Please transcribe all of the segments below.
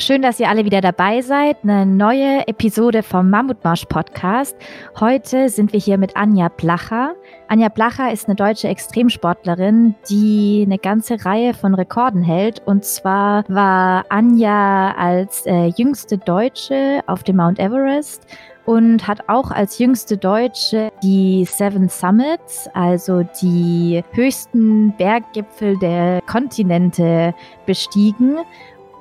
Schön, dass ihr alle wieder dabei seid. Eine neue Episode vom Mammutmarsch Podcast. Heute sind wir hier mit Anja Blacher. Anja Blacher ist eine deutsche Extremsportlerin, die eine ganze Reihe von Rekorden hält. Und zwar war Anja als äh, jüngste Deutsche auf dem Mount Everest und hat auch als jüngste Deutsche die Seven Summits, also die höchsten Berggipfel der Kontinente bestiegen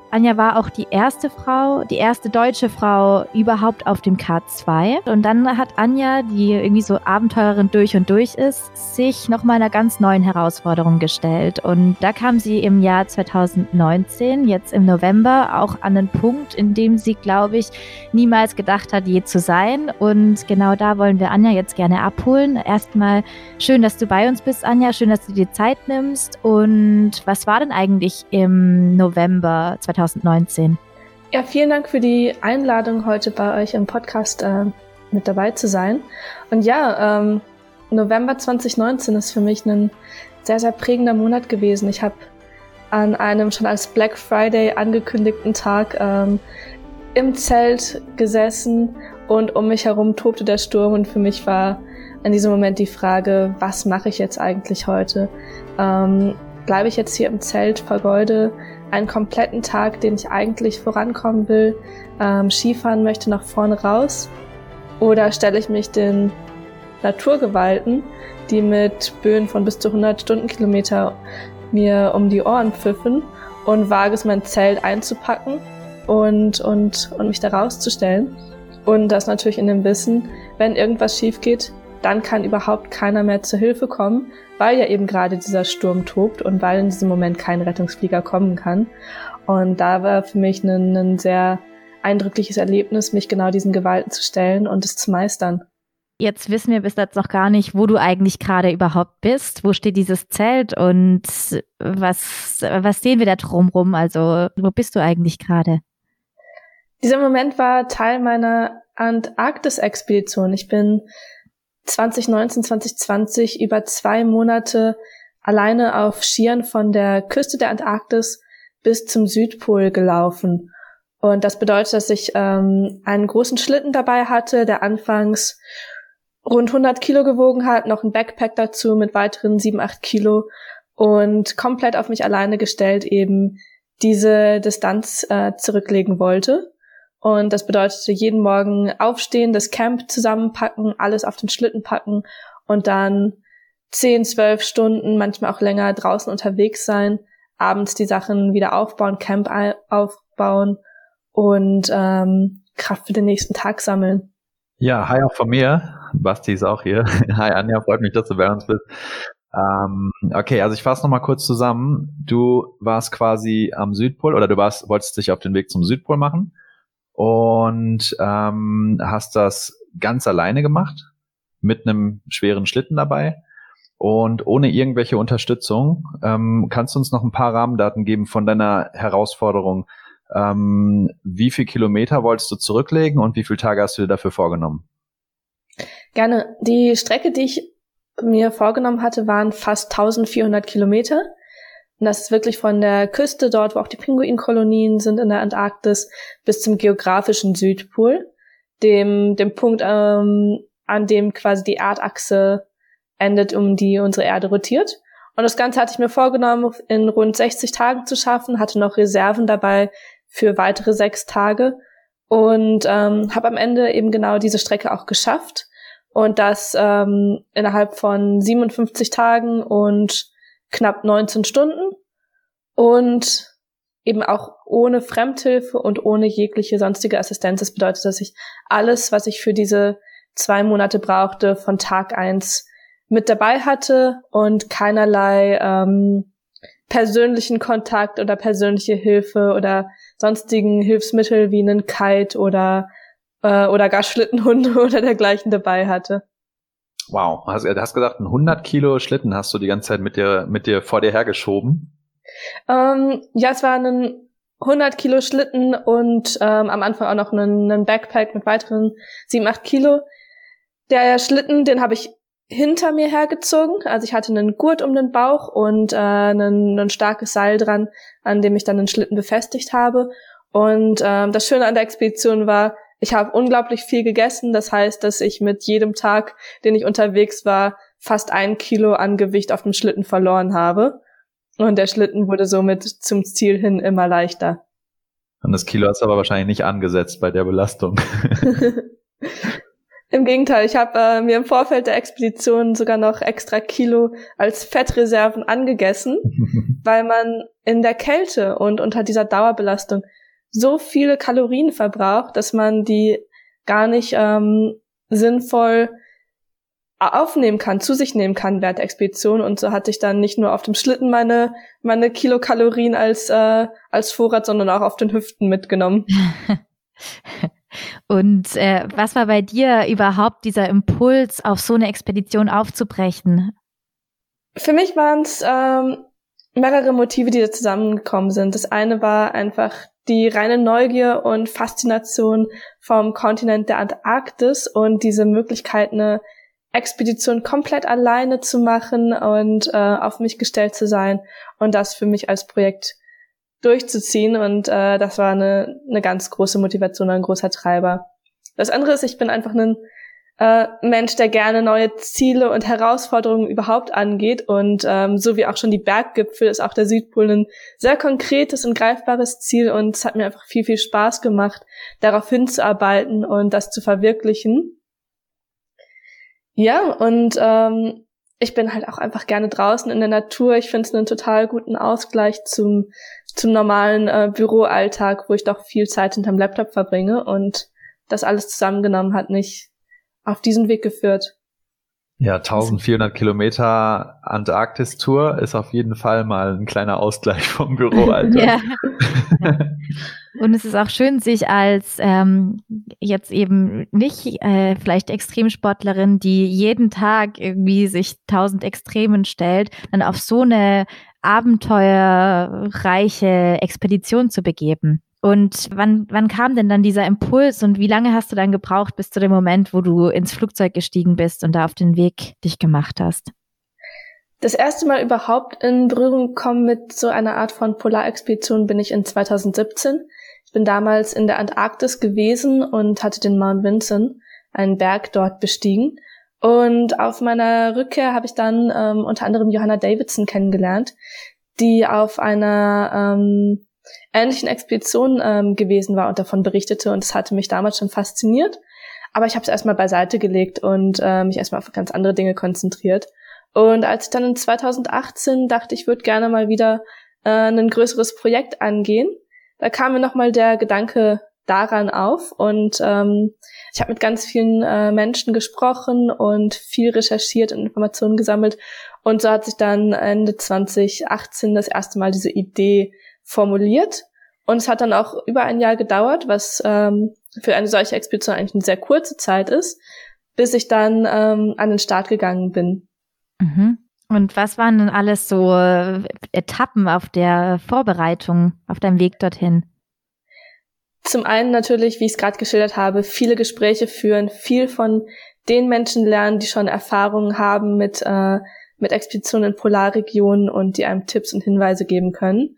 Anja war auch die erste Frau, die erste deutsche Frau überhaupt auf dem K2. Und dann hat Anja, die irgendwie so Abenteurerin durch und durch ist, sich nochmal einer ganz neuen Herausforderung gestellt. Und da kam sie im Jahr 2019, jetzt im November, auch an einen Punkt, in dem sie, glaube ich, niemals gedacht hat, je zu sein. Und genau da wollen wir Anja jetzt gerne abholen. Erstmal schön, dass du bei uns bist, Anja. Schön, dass du dir Zeit nimmst. Und was war denn eigentlich im November 2019? 2019. Ja, vielen Dank für die Einladung, heute bei euch im Podcast äh, mit dabei zu sein. Und ja, ähm, November 2019 ist für mich ein sehr, sehr prägender Monat gewesen. Ich habe an einem schon als Black Friday angekündigten Tag ähm, im Zelt gesessen und um mich herum tobte der Sturm und für mich war in diesem Moment die Frage, was mache ich jetzt eigentlich heute? Ähm, bleibe ich jetzt hier im Zelt, vergeude einen kompletten Tag, den ich eigentlich vorankommen will, ähm, Skifahren möchte nach vorne raus? Oder stelle ich mich den Naturgewalten, die mit Böen von bis zu 100 Stundenkilometer mir um die Ohren pfiffen und wage es, mein Zelt einzupacken und, und, und mich da rauszustellen? Und das natürlich in dem Wissen, wenn irgendwas schief geht, dann kann überhaupt keiner mehr zur Hilfe kommen, weil ja eben gerade dieser Sturm tobt und weil in diesem Moment kein Rettungsflieger kommen kann. Und da war für mich ein, ein sehr eindrückliches Erlebnis, mich genau diesen Gewalten zu stellen und es zu meistern. Jetzt wissen wir bis jetzt noch gar nicht, wo du eigentlich gerade überhaupt bist. Wo steht dieses Zelt und was, was sehen wir da drumrum? Also, wo bist du eigentlich gerade? Dieser Moment war Teil meiner Antarktis-Expedition. Ich bin 2019, 2020 über zwei Monate alleine auf Skiern von der Küste der Antarktis bis zum Südpol gelaufen. Und das bedeutet, dass ich ähm, einen großen Schlitten dabei hatte, der anfangs rund 100 Kilo gewogen hat, noch ein Backpack dazu mit weiteren 7, 8 Kilo und komplett auf mich alleine gestellt eben diese Distanz äh, zurücklegen wollte. Und das bedeutete jeden Morgen aufstehen, das Camp zusammenpacken, alles auf den Schlitten packen und dann zehn, zwölf Stunden, manchmal auch länger draußen unterwegs sein, abends die Sachen wieder aufbauen, Camp aufbauen und ähm, Kraft für den nächsten Tag sammeln. Ja, hi auch von mir. Basti ist auch hier. Hi Anja, freut mich, dass du bei uns bist. Ähm, okay, also ich fasse nochmal kurz zusammen. Du warst quasi am Südpol oder du warst, wolltest dich auf den Weg zum Südpol machen und ähm, hast das ganz alleine gemacht mit einem schweren Schlitten dabei und ohne irgendwelche Unterstützung. Ähm, kannst du uns noch ein paar Rahmendaten geben von deiner Herausforderung? Ähm, wie viel Kilometer wolltest du zurücklegen und wie viele Tage hast du dir dafür vorgenommen? Gerne. Die Strecke, die ich mir vorgenommen hatte, waren fast 1400 Kilometer. Und das ist wirklich von der Küste, dort wo auch die Pinguinkolonien sind in der Antarktis, bis zum geografischen Südpol, dem, dem Punkt, ähm, an dem quasi die Erdachse endet, um die unsere Erde rotiert. Und das Ganze hatte ich mir vorgenommen, in rund 60 Tagen zu schaffen, hatte noch Reserven dabei für weitere sechs Tage und ähm, habe am Ende eben genau diese Strecke auch geschafft. Und das ähm, innerhalb von 57 Tagen und knapp 19 Stunden und eben auch ohne Fremdhilfe und ohne jegliche sonstige Assistenz. Das bedeutet, dass ich alles, was ich für diese zwei Monate brauchte, von Tag eins mit dabei hatte und keinerlei ähm, persönlichen Kontakt oder persönliche Hilfe oder sonstigen Hilfsmittel wie einen Kite oder äh, oder gar Schlittenhunde oder dergleichen dabei hatte. Wow, hast, du hast gesagt, ein 100 Kilo Schlitten hast du die ganze Zeit mit dir, mit dir vor dir hergeschoben. Ähm, ja, es war ein 100 Kilo Schlitten und ähm, am Anfang auch noch einen, einen Backpack mit weiteren 7, 8 Kilo. Der Schlitten, den habe ich hinter mir hergezogen. Also ich hatte einen Gurt um den Bauch und äh, einen, ein starkes Seil dran, an dem ich dann den Schlitten befestigt habe. Und ähm, das Schöne an der Expedition war, ich habe unglaublich viel gegessen. Das heißt, dass ich mit jedem Tag, den ich unterwegs war, fast ein Kilo an Gewicht auf dem Schlitten verloren habe. Und der Schlitten wurde somit zum Ziel hin immer leichter. Und das Kilo hast du aber wahrscheinlich nicht angesetzt bei der Belastung. Im Gegenteil, ich habe äh, mir im Vorfeld der Expedition sogar noch extra Kilo als Fettreserven angegessen, weil man in der Kälte und unter dieser Dauerbelastung so viele Kalorien verbraucht, dass man die gar nicht ähm, sinnvoll aufnehmen kann, zu sich nehmen kann während der Expedition. Und so hatte ich dann nicht nur auf dem Schlitten meine, meine Kilokalorien als, äh, als Vorrat, sondern auch auf den Hüften mitgenommen. Und äh, was war bei dir überhaupt dieser Impuls, auf so eine Expedition aufzubrechen? Für mich waren es ähm, mehrere Motive, die da zusammengekommen sind. Das eine war einfach die reine Neugier und Faszination vom Kontinent der Antarktis und diese Möglichkeit, eine Expedition komplett alleine zu machen und äh, auf mich gestellt zu sein und das für mich als Projekt durchzuziehen. Und äh, das war eine, eine ganz große Motivation, ein großer Treiber. Das andere ist, ich bin einfach ein äh, Mensch, der gerne neue Ziele und Herausforderungen überhaupt angeht. Und ähm, so wie auch schon die Berggipfel ist auch der Südpol ein sehr konkretes und greifbares Ziel. Und es hat mir einfach viel, viel Spaß gemacht, darauf hinzuarbeiten und das zu verwirklichen. Ja, und ähm, ich bin halt auch einfach gerne draußen in der Natur. Ich finde es einen total guten Ausgleich zum, zum normalen äh, Büroalltag, wo ich doch viel Zeit hinterm Laptop verbringe. Und das alles zusammengenommen hat mich auf diesen Weg geführt. Ja, 1400 Kilometer Antarktis-Tour ist auf jeden Fall mal ein kleiner Ausgleich vom Büroalltag. ja. Und es ist auch schön, sich als ähm, jetzt eben nicht äh, vielleicht Extremsportlerin, die jeden Tag irgendwie sich tausend Extremen stellt, dann auf so eine abenteuerreiche Expedition zu begeben. Und wann, wann kam denn dann dieser Impuls und wie lange hast du dann gebraucht bis zu dem Moment, wo du ins Flugzeug gestiegen bist und da auf den Weg dich gemacht hast? Das erste Mal überhaupt in Berührung gekommen mit so einer Art von Polarexpedition bin ich in 2017. Ich bin damals in der Antarktis gewesen und hatte den Mount Vinson, einen Berg dort bestiegen. Und auf meiner Rückkehr habe ich dann ähm, unter anderem Johanna Davidson kennengelernt, die auf einer ähm, ähnlichen Expedition ähm, gewesen war und davon berichtete. Und es hatte mich damals schon fasziniert. Aber ich habe es erstmal beiseite gelegt und äh, mich erstmal auf ganz andere Dinge konzentriert. Und als ich dann in 2018 dachte, ich würde gerne mal wieder äh, ein größeres Projekt angehen, da kam mir nochmal der Gedanke daran auf und ähm, ich habe mit ganz vielen äh, Menschen gesprochen und viel recherchiert und Informationen gesammelt und so hat sich dann Ende 2018 das erste Mal diese Idee formuliert und es hat dann auch über ein Jahr gedauert, was ähm, für eine solche Expedition eigentlich eine sehr kurze Zeit ist, bis ich dann ähm, an den Start gegangen bin. Mhm. Und was waren denn alles so äh, Etappen auf der Vorbereitung, auf deinem Weg dorthin? Zum einen natürlich, wie ich es gerade geschildert habe, viele Gespräche führen, viel von den Menschen lernen, die schon Erfahrungen haben mit, äh, mit Expeditionen in Polarregionen und die einem Tipps und Hinweise geben können.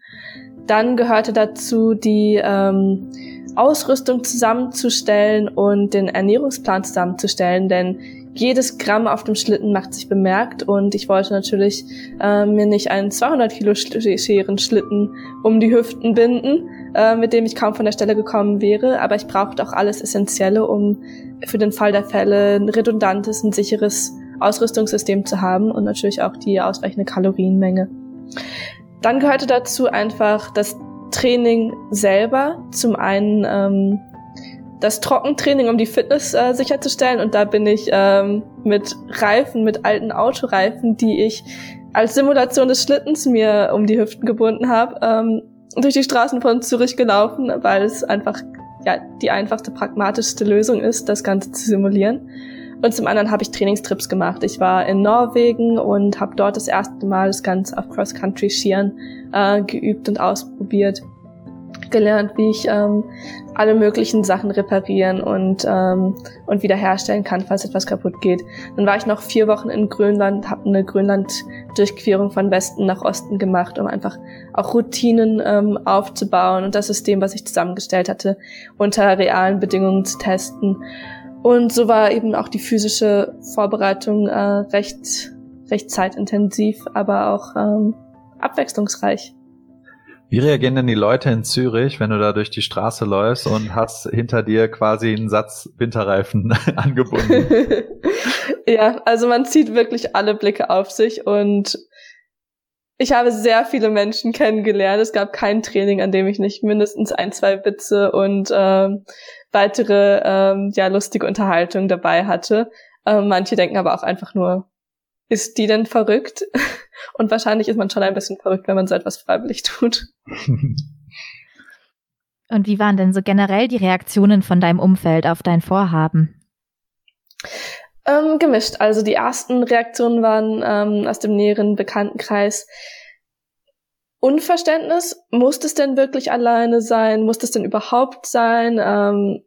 Dann gehörte dazu, die ähm, Ausrüstung zusammenzustellen und den Ernährungsplan zusammenzustellen, denn jedes Gramm auf dem Schlitten macht sich bemerkt und ich wollte natürlich äh, mir nicht einen 200 Kilo schweren Schlitten um die Hüften binden, äh, mit dem ich kaum von der Stelle gekommen wäre, aber ich brauchte auch alles Essentielle, um für den Fall der Fälle ein redundantes, ein sicheres Ausrüstungssystem zu haben und natürlich auch die ausreichende Kalorienmenge. Dann gehörte dazu einfach das Training selber. Zum einen ähm, das Trockentraining, um die Fitness äh, sicherzustellen. Und da bin ich ähm, mit Reifen, mit alten Autoreifen, die ich als Simulation des Schlittens mir um die Hüften gebunden habe, ähm, durch die Straßen von Zürich gelaufen, weil es einfach ja die einfachste, pragmatischste Lösung ist, das Ganze zu simulieren. Und zum anderen habe ich Trainingstrips gemacht. Ich war in Norwegen und habe dort das erste Mal das Ganze auf Cross-Country-Skiern äh, geübt und ausprobiert. gelernt, wie ich ähm, alle möglichen Sachen reparieren und, ähm, und wiederherstellen kann, falls etwas kaputt geht. Dann war ich noch vier Wochen in Grönland, habe eine Grönland-Durchquerung von Westen nach Osten gemacht, um einfach auch Routinen ähm, aufzubauen und das System, was ich zusammengestellt hatte, unter realen Bedingungen zu testen. Und so war eben auch die physische Vorbereitung äh, recht, recht zeitintensiv, aber auch ähm, abwechslungsreich. Wie reagieren denn die Leute in Zürich, wenn du da durch die Straße läufst und hast hinter dir quasi einen Satz Winterreifen angebunden? ja, also man zieht wirklich alle Blicke auf sich und ich habe sehr viele Menschen kennengelernt. Es gab kein Training, an dem ich nicht mindestens ein, zwei Witze und ähm, weitere ähm, ja lustige Unterhaltung dabei hatte. Ähm, manche denken aber auch einfach nur, ist die denn verrückt? Und wahrscheinlich ist man schon ein bisschen verrückt, wenn man so etwas freiwillig tut. Und wie waren denn so generell die Reaktionen von deinem Umfeld auf dein Vorhaben? Ähm, gemischt. Also die ersten Reaktionen waren ähm, aus dem näheren Bekanntenkreis Unverständnis. Muss es denn wirklich alleine sein? Muss es denn überhaupt sein? Ähm,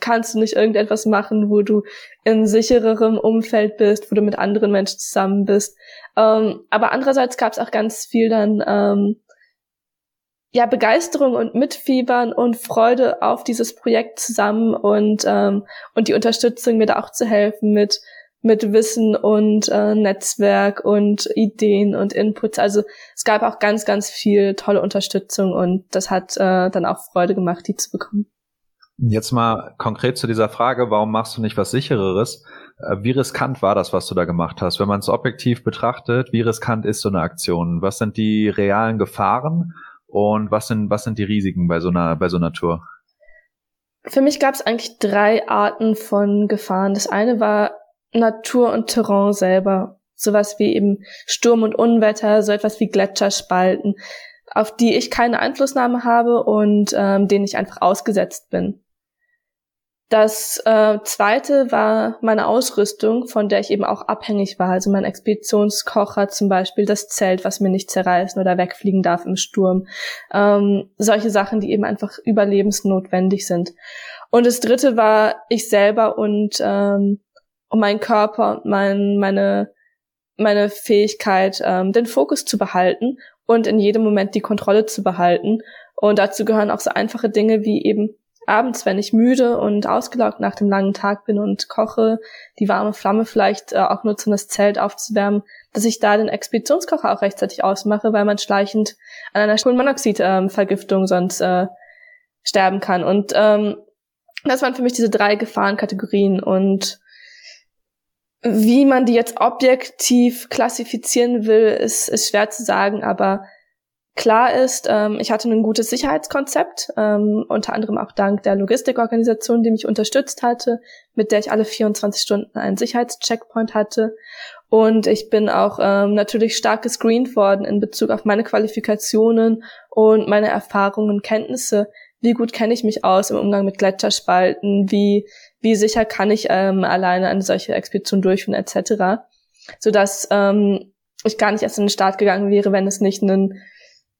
kannst du nicht irgendetwas machen, wo du in sichererem Umfeld bist, wo du mit anderen Menschen zusammen bist. Ähm, aber andererseits gab es auch ganz viel dann ähm, ja Begeisterung und Mitfiebern und Freude auf dieses Projekt zusammen und ähm, und die Unterstützung mir da auch zu helfen mit mit Wissen und äh, Netzwerk und Ideen und Inputs. Also es gab auch ganz, ganz viel tolle Unterstützung und das hat äh, dann auch Freude gemacht, die zu bekommen. Jetzt mal konkret zu dieser Frage, warum machst du nicht was sichereres? Äh, wie riskant war das, was du da gemacht hast? Wenn man es objektiv betrachtet, wie riskant ist so eine Aktion? Was sind die realen Gefahren und was sind, was sind die Risiken bei so einer, bei so einer Tour? Für mich gab es eigentlich drei Arten von Gefahren. Das eine war Natur und Terrain selber. Sowas wie eben Sturm und Unwetter, so etwas wie Gletscherspalten, auf die ich keine Einflussnahme habe und ähm, denen ich einfach ausgesetzt bin. Das äh, zweite war meine Ausrüstung, von der ich eben auch abhängig war. Also mein Expeditionskocher zum Beispiel, das Zelt, was mir nicht zerreißen oder wegfliegen darf im Sturm. Ähm, solche Sachen, die eben einfach überlebensnotwendig sind. Und das dritte war ich selber und, ähm, und mein Körper und mein, meine, meine Fähigkeit, ähm, den Fokus zu behalten und in jedem Moment die Kontrolle zu behalten. Und dazu gehören auch so einfache Dinge wie eben abends, wenn ich müde und ausgelaugt nach dem langen Tag bin und koche, die warme Flamme vielleicht äh, auch nutze, um das Zelt aufzuwärmen, dass ich da den Expeditionskocher auch rechtzeitig ausmache, weil man schleichend an einer Kohlenmonoxid-Vergiftung ähm, sonst äh, sterben kann. Und ähm, das waren für mich diese drei Gefahrenkategorien und wie man die jetzt objektiv klassifizieren will, ist, ist schwer zu sagen, aber Klar ist, ähm, ich hatte ein gutes Sicherheitskonzept, ähm, unter anderem auch dank der Logistikorganisation, die mich unterstützt hatte, mit der ich alle 24 Stunden einen Sicherheitscheckpoint hatte. Und ich bin auch ähm, natürlich stark gescreent worden in Bezug auf meine Qualifikationen und meine Erfahrungen Kenntnisse. Wie gut kenne ich mich aus im Umgang mit Gletscherspalten? Wie, wie sicher kann ich ähm, alleine eine solche Expedition durchführen, etc. Sodass ähm, ich gar nicht erst in den Start gegangen wäre, wenn es nicht einen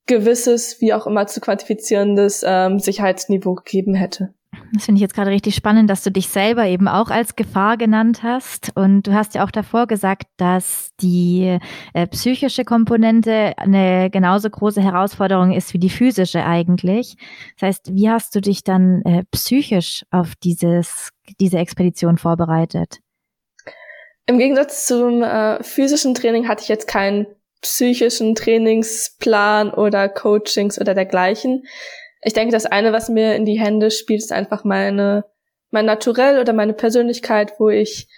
gewisses, wie auch immer zu quantifizierendes ähm, Sicherheitsniveau gegeben hätte. Das finde ich jetzt gerade richtig spannend, dass du dich selber eben auch als Gefahr genannt hast. Und du hast ja auch davor gesagt, dass die äh, psychische Komponente eine genauso große Herausforderung ist wie die physische eigentlich. Das heißt, wie hast du dich dann äh, psychisch auf dieses, diese Expedition vorbereitet? Im Gegensatz zum äh, physischen Training hatte ich jetzt keinen psychischen Trainingsplan oder Coachings oder dergleichen. Ich denke, das eine, was mir in die Hände spielt, ist einfach meine, mein Naturell oder meine Persönlichkeit, wo ich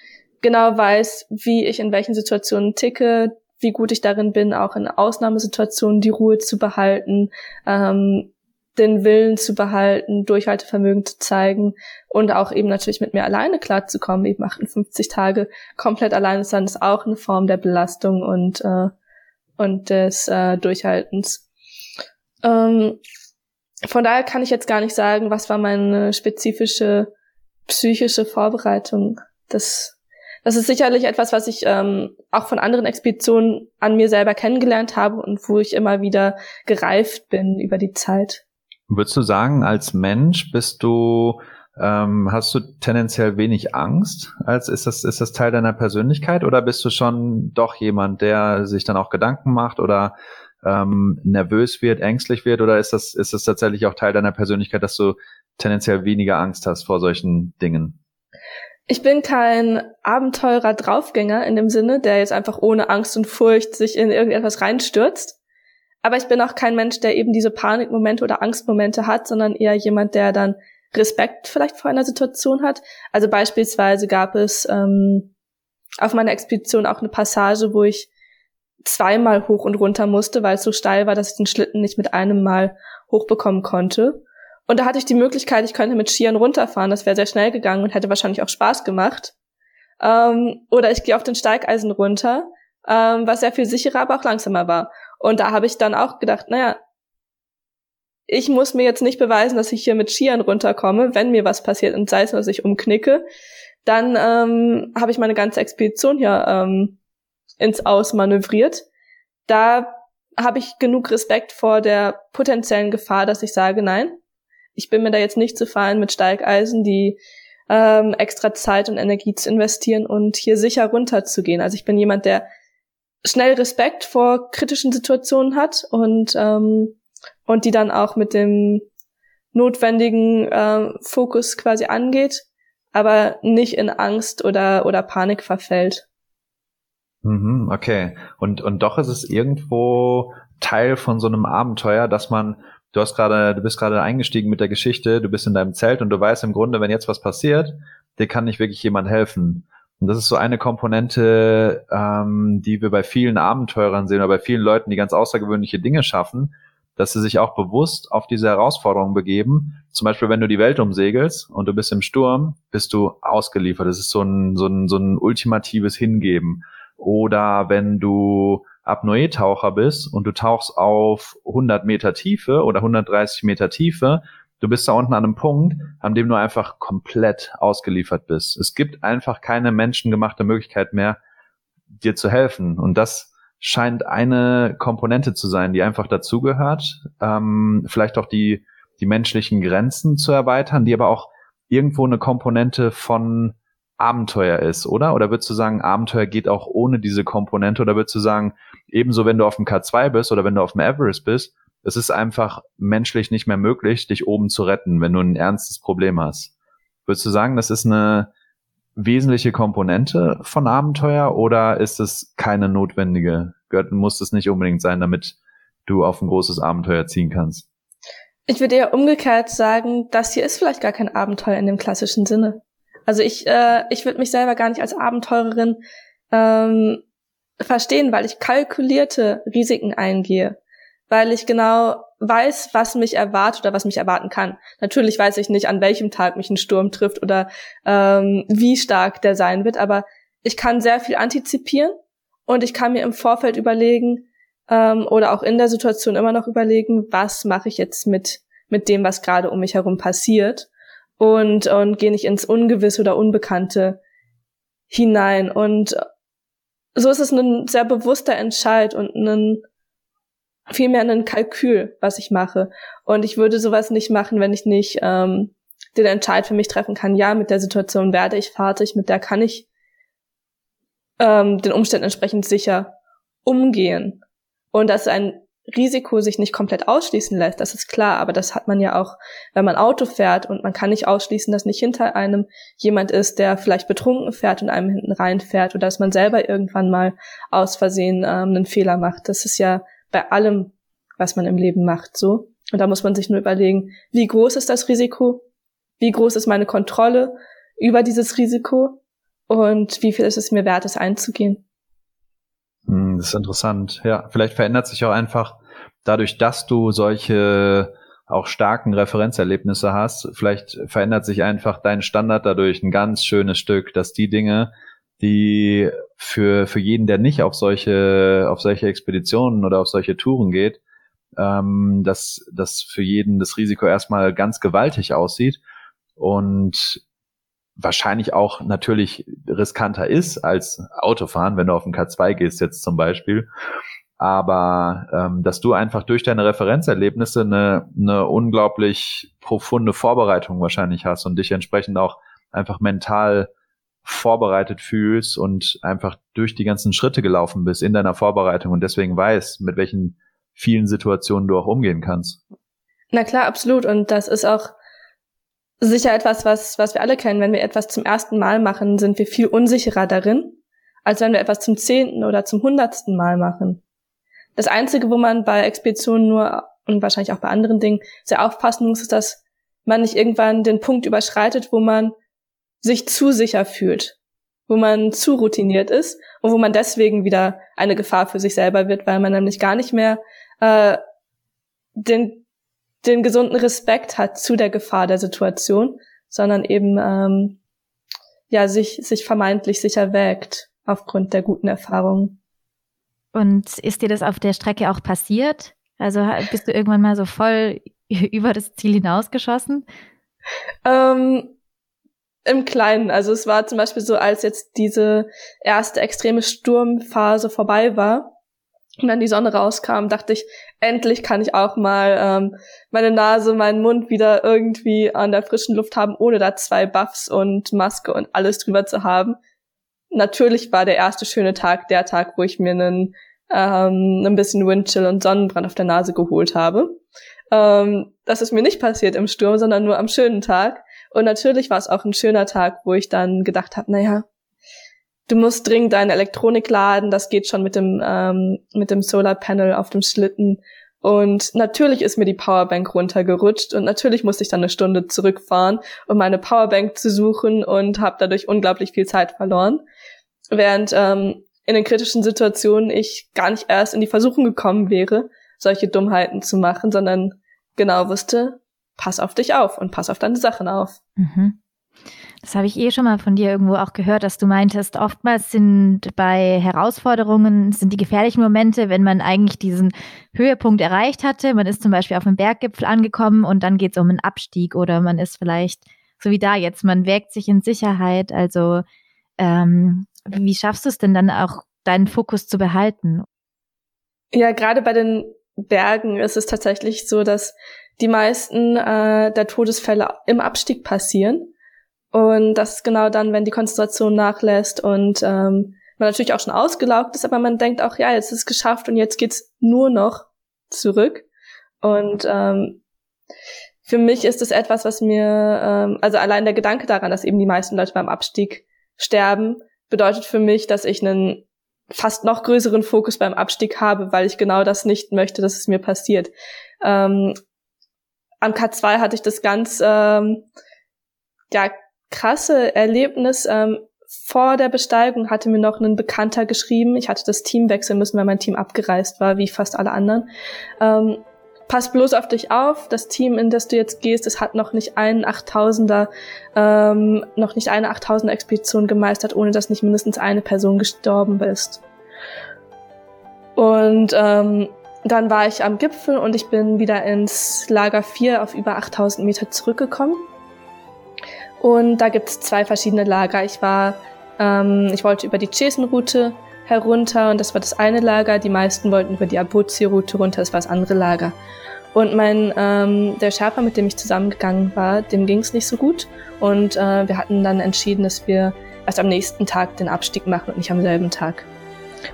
genau weiß, wie ich in welchen Situationen ticke, wie gut ich darin bin, auch in Ausnahmesituationen die Ruhe zu behalten, ähm, den Willen zu behalten, Durchhaltevermögen zu zeigen und auch eben natürlich mit mir alleine klarzukommen. Eben 58 Tage komplett alleine sein ist auch eine Form der Belastung und äh, und des äh, Durchhaltens. Ähm, von daher kann ich jetzt gar nicht sagen, was war meine spezifische psychische Vorbereitung. Das, das ist sicherlich etwas, was ich ähm, auch von anderen Expeditionen an mir selber kennengelernt habe und wo ich immer wieder gereift bin über die Zeit. Würdest du sagen, als Mensch bist du, ähm, hast du tendenziell wenig Angst? Als ist das, ist das Teil deiner Persönlichkeit oder bist du schon doch jemand, der sich dann auch Gedanken macht oder ähm, nervös wird, ängstlich wird oder ist das, ist das tatsächlich auch Teil deiner Persönlichkeit, dass du tendenziell weniger Angst hast vor solchen Dingen? Ich bin kein Abenteurer Draufgänger in dem Sinne, der jetzt einfach ohne Angst und Furcht sich in irgendetwas reinstürzt. Aber ich bin auch kein Mensch, der eben diese Panikmomente oder Angstmomente hat, sondern eher jemand, der dann Respekt vielleicht vor einer Situation hat. Also beispielsweise gab es ähm, auf meiner Expedition auch eine Passage, wo ich zweimal hoch und runter musste, weil es so steil war, dass ich den Schlitten nicht mit einem Mal hochbekommen konnte. Und da hatte ich die Möglichkeit, ich könnte mit Skiern runterfahren. Das wäre sehr schnell gegangen und hätte wahrscheinlich auch Spaß gemacht. Ähm, oder ich gehe auf den Steigeisen runter, ähm, was sehr viel sicherer, aber auch langsamer war. Und da habe ich dann auch gedacht, naja, ich muss mir jetzt nicht beweisen, dass ich hier mit Skiern runterkomme, wenn mir was passiert und sei es nur, dass ich umknicke, dann ähm, habe ich meine ganze Expedition hier ähm, ins Aus manövriert. Da habe ich genug Respekt vor der potenziellen Gefahr, dass ich sage, nein, ich bin mir da jetzt nicht zu fein mit Steigeisen, die ähm, extra Zeit und Energie zu investieren und hier sicher runterzugehen. Also ich bin jemand, der schnell Respekt vor kritischen Situationen hat und ähm, und die dann auch mit dem notwendigen äh, Fokus quasi angeht, aber nicht in Angst oder oder Panik verfällt. Mhm, okay. Und und doch ist es irgendwo Teil von so einem Abenteuer, dass man du hast gerade, du bist gerade eingestiegen mit der Geschichte, du bist in deinem Zelt und du weißt im Grunde, wenn jetzt was passiert, dir kann nicht wirklich jemand helfen. Und das ist so eine Komponente, ähm, die wir bei vielen Abenteurern sehen oder bei vielen Leuten, die ganz außergewöhnliche Dinge schaffen, dass sie sich auch bewusst auf diese Herausforderung begeben. Zum Beispiel, wenn du die Welt umsegelst und du bist im Sturm, bist du ausgeliefert. Das ist so ein, so ein, so ein ultimatives Hingeben. Oder wenn du Apnoe-Taucher bist und du tauchst auf 100 Meter Tiefe oder 130 Meter Tiefe, du bist da unten an einem Punkt, an dem du einfach komplett ausgeliefert bist. Es gibt einfach keine menschengemachte Möglichkeit mehr, dir zu helfen. Und das scheint eine Komponente zu sein, die einfach dazugehört. Ähm, vielleicht auch die, die menschlichen Grenzen zu erweitern, die aber auch irgendwo eine Komponente von Abenteuer ist, oder? Oder würdest du sagen, Abenteuer geht auch ohne diese Komponente? Oder würdest du sagen, ebenso wenn du auf dem K2 bist oder wenn du auf dem Everest bist, es ist einfach menschlich nicht mehr möglich, dich oben zu retten, wenn du ein ernstes Problem hast. Würdest du sagen, das ist eine wesentliche Komponente von Abenteuer oder ist es keine notwendige? Gehört, muss es nicht unbedingt sein, damit du auf ein großes Abenteuer ziehen kannst? Ich würde eher umgekehrt sagen, das hier ist vielleicht gar kein Abenteuer in dem klassischen Sinne. Also ich, äh, ich würde mich selber gar nicht als Abenteurerin ähm, verstehen, weil ich kalkulierte Risiken eingehe, weil ich genau weiß, was mich erwartet oder was mich erwarten kann. Natürlich weiß ich nicht, an welchem Tag mich ein Sturm trifft oder ähm, wie stark der sein wird, aber ich kann sehr viel antizipieren und ich kann mir im Vorfeld überlegen ähm, oder auch in der Situation immer noch überlegen, was mache ich jetzt mit mit dem, was gerade um mich herum passiert und und gehe nicht ins Ungewisse oder Unbekannte hinein und so ist es ein sehr bewusster Entscheid und ein vielmehr ein Kalkül, was ich mache. Und ich würde sowas nicht machen, wenn ich nicht ähm, den Entscheid für mich treffen kann, ja, mit der Situation werde ich fertig, mit der kann ich ähm, den Umständen entsprechend sicher umgehen. Und das ist ein Risiko sich nicht komplett ausschließen lässt, das ist klar, aber das hat man ja auch, wenn man Auto fährt und man kann nicht ausschließen, dass nicht hinter einem jemand ist, der vielleicht betrunken fährt und einem hinten reinfährt oder dass man selber irgendwann mal aus Versehen ähm, einen Fehler macht. Das ist ja bei allem, was man im Leben macht, so. Und da muss man sich nur überlegen, wie groß ist das Risiko? Wie groß ist meine Kontrolle über dieses Risiko? Und wie viel ist es mir wert, es einzugehen? Hm, das ist interessant. Ja, vielleicht verändert sich auch einfach dadurch, dass du solche auch starken Referenzerlebnisse hast. Vielleicht verändert sich einfach dein Standard dadurch ein ganz schönes Stück, dass die Dinge, die für, für jeden, der nicht auf solche, auf solche Expeditionen oder auf solche Touren geht, ähm, dass, dass für jeden das Risiko erstmal ganz gewaltig aussieht und wahrscheinlich auch natürlich riskanter ist als Autofahren, wenn du auf den K2 gehst jetzt zum Beispiel. aber ähm, dass du einfach durch deine Referenzerlebnisse eine, eine unglaublich profunde Vorbereitung wahrscheinlich hast und dich entsprechend auch einfach mental vorbereitet fühlst und einfach durch die ganzen Schritte gelaufen bist in deiner Vorbereitung und deswegen weißt, mit welchen vielen Situationen du auch umgehen kannst. Na klar, absolut. Und das ist auch sicher etwas, was, was wir alle kennen. Wenn wir etwas zum ersten Mal machen, sind wir viel unsicherer darin, als wenn wir etwas zum zehnten oder zum hundertsten Mal machen. Das Einzige, wo man bei Expeditionen nur und wahrscheinlich auch bei anderen Dingen sehr aufpassen muss, ist, dass man nicht irgendwann den Punkt überschreitet, wo man sich zu sicher fühlt, wo man zu routiniert ist und wo man deswegen wieder eine Gefahr für sich selber wird, weil man nämlich gar nicht mehr äh, den, den gesunden Respekt hat zu der Gefahr der Situation, sondern eben ähm, ja sich, sich vermeintlich sicher wägt aufgrund der guten Erfahrungen. Und ist dir das auf der Strecke auch passiert? Also bist du irgendwann mal so voll über das Ziel hinausgeschossen? Ähm, Im Kleinen. Also es war zum Beispiel so, als jetzt diese erste extreme Sturmphase vorbei war und dann die Sonne rauskam, dachte ich, endlich kann ich auch mal ähm, meine Nase, meinen Mund wieder irgendwie an der frischen Luft haben, ohne da zwei Buffs und Maske und alles drüber zu haben natürlich war der erste schöne Tag der Tag, wo ich mir einen, ähm, ein bisschen Windchill und Sonnenbrand auf der Nase geholt habe. Ähm, das ist mir nicht passiert im Sturm, sondern nur am schönen Tag. Und natürlich war es auch ein schöner Tag, wo ich dann gedacht habe, naja, du musst dringend deine Elektronik laden, das geht schon mit dem, ähm, mit dem Solarpanel auf dem Schlitten. Und natürlich ist mir die Powerbank runtergerutscht und natürlich musste ich dann eine Stunde zurückfahren, um meine Powerbank zu suchen und habe dadurch unglaublich viel Zeit verloren während ähm, in den kritischen Situationen ich gar nicht erst in die Versuchung gekommen wäre, solche Dummheiten zu machen, sondern genau wusste, pass auf dich auf und pass auf deine Sachen auf. Mhm. Das habe ich eh schon mal von dir irgendwo auch gehört, dass du meintest, oftmals sind bei Herausforderungen, sind die gefährlichen Momente, wenn man eigentlich diesen Höhepunkt erreicht hatte. Man ist zum Beispiel auf einem Berggipfel angekommen und dann geht es um einen Abstieg oder man ist vielleicht, so wie da jetzt, man wägt sich in Sicherheit. Also ähm, wie schaffst du es denn dann auch, deinen Fokus zu behalten? Ja, gerade bei den Bergen ist es tatsächlich so, dass die meisten äh, der Todesfälle im Abstieg passieren. Und das ist genau dann, wenn die Konzentration nachlässt und ähm, man natürlich auch schon ausgelaugt ist, aber man denkt auch, ja, jetzt ist es geschafft und jetzt geht's nur noch zurück. Und ähm, für mich ist es etwas, was mir, ähm, also allein der Gedanke daran, dass eben die meisten Leute beim Abstieg sterben, bedeutet für mich, dass ich einen fast noch größeren Fokus beim Abstieg habe, weil ich genau das nicht möchte, dass es mir passiert. Ähm, am K2 hatte ich das ganz ähm, ja krasse Erlebnis. Ähm, vor der Besteigung hatte mir noch ein Bekannter geschrieben. Ich hatte das Team wechseln müssen, weil mein Team abgereist war, wie fast alle anderen. Ähm, pass bloß auf dich auf. Das Team, in das du jetzt gehst, es hat noch nicht einen 8000er, ähm, noch nicht eine 8000er Expedition gemeistert, ohne dass nicht mindestens eine Person gestorben ist. Und ähm, dann war ich am Gipfel und ich bin wieder ins Lager 4 auf über 8000 Meter zurückgekommen. Und da gibt es zwei verschiedene Lager. Ich war, ähm, ich wollte über die Chesenroute herunter und das war das eine Lager. Die meisten wollten über die Abruzzi-Route runter, das war das andere Lager. Und mein ähm, der Sherpa, mit dem ich zusammengegangen war, dem ging es nicht so gut. Und äh, wir hatten dann entschieden, dass wir erst am nächsten Tag den Abstieg machen und nicht am selben Tag.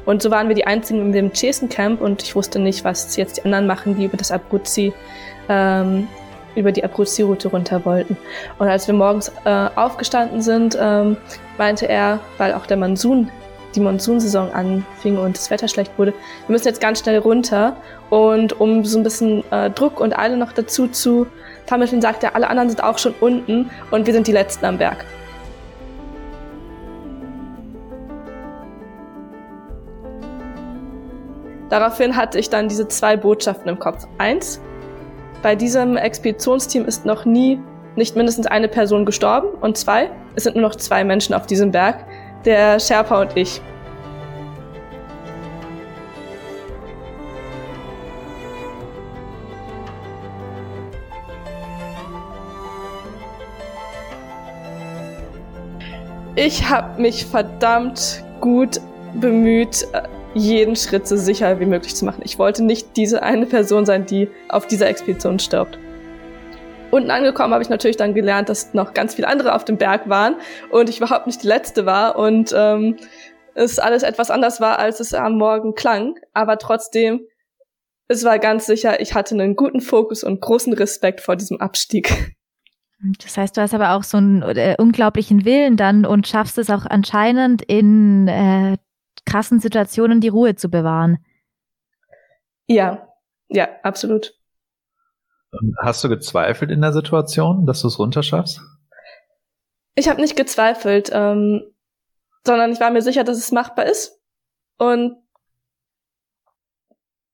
Und so waren wir die einzigen in dem Jason Camp und ich wusste nicht, was jetzt die anderen machen, die über das Abruzzi, ähm, über die Abruzzi-Route runter wollten. Und als wir morgens äh, aufgestanden sind, ähm, meinte er, weil auch der Monsun die Monsunsaison anfing und das Wetter schlecht wurde, wir müssen jetzt ganz schnell runter. Und um so ein bisschen äh, Druck und Eile noch dazu zu vermitteln, sagt er, alle anderen sind auch schon unten und wir sind die Letzten am Berg. Daraufhin hatte ich dann diese zwei Botschaften im Kopf. Eins, bei diesem Expeditionsteam ist noch nie nicht mindestens eine Person gestorben. Und zwei, es sind nur noch zwei Menschen auf diesem Berg der Sherpa und ich. Ich habe mich verdammt gut bemüht, äh, jeden Schritt so sicher wie möglich zu machen. Ich wollte nicht diese eine Person sein, die auf dieser Expedition stirbt. Unten angekommen habe ich natürlich dann gelernt, dass noch ganz viele andere auf dem Berg waren und ich überhaupt nicht die letzte war und ähm, es alles etwas anders war, als es am Morgen klang. Aber trotzdem, es war ganz sicher, ich hatte einen guten Fokus und großen Respekt vor diesem Abstieg. Das heißt, du hast aber auch so einen äh, unglaublichen Willen dann und schaffst es auch anscheinend in äh, krassen Situationen die Ruhe zu bewahren. Ja, ja, absolut. Hast du gezweifelt in der Situation, dass du es runterschaffst? Ich habe nicht gezweifelt, ähm, sondern ich war mir sicher, dass es machbar ist. Und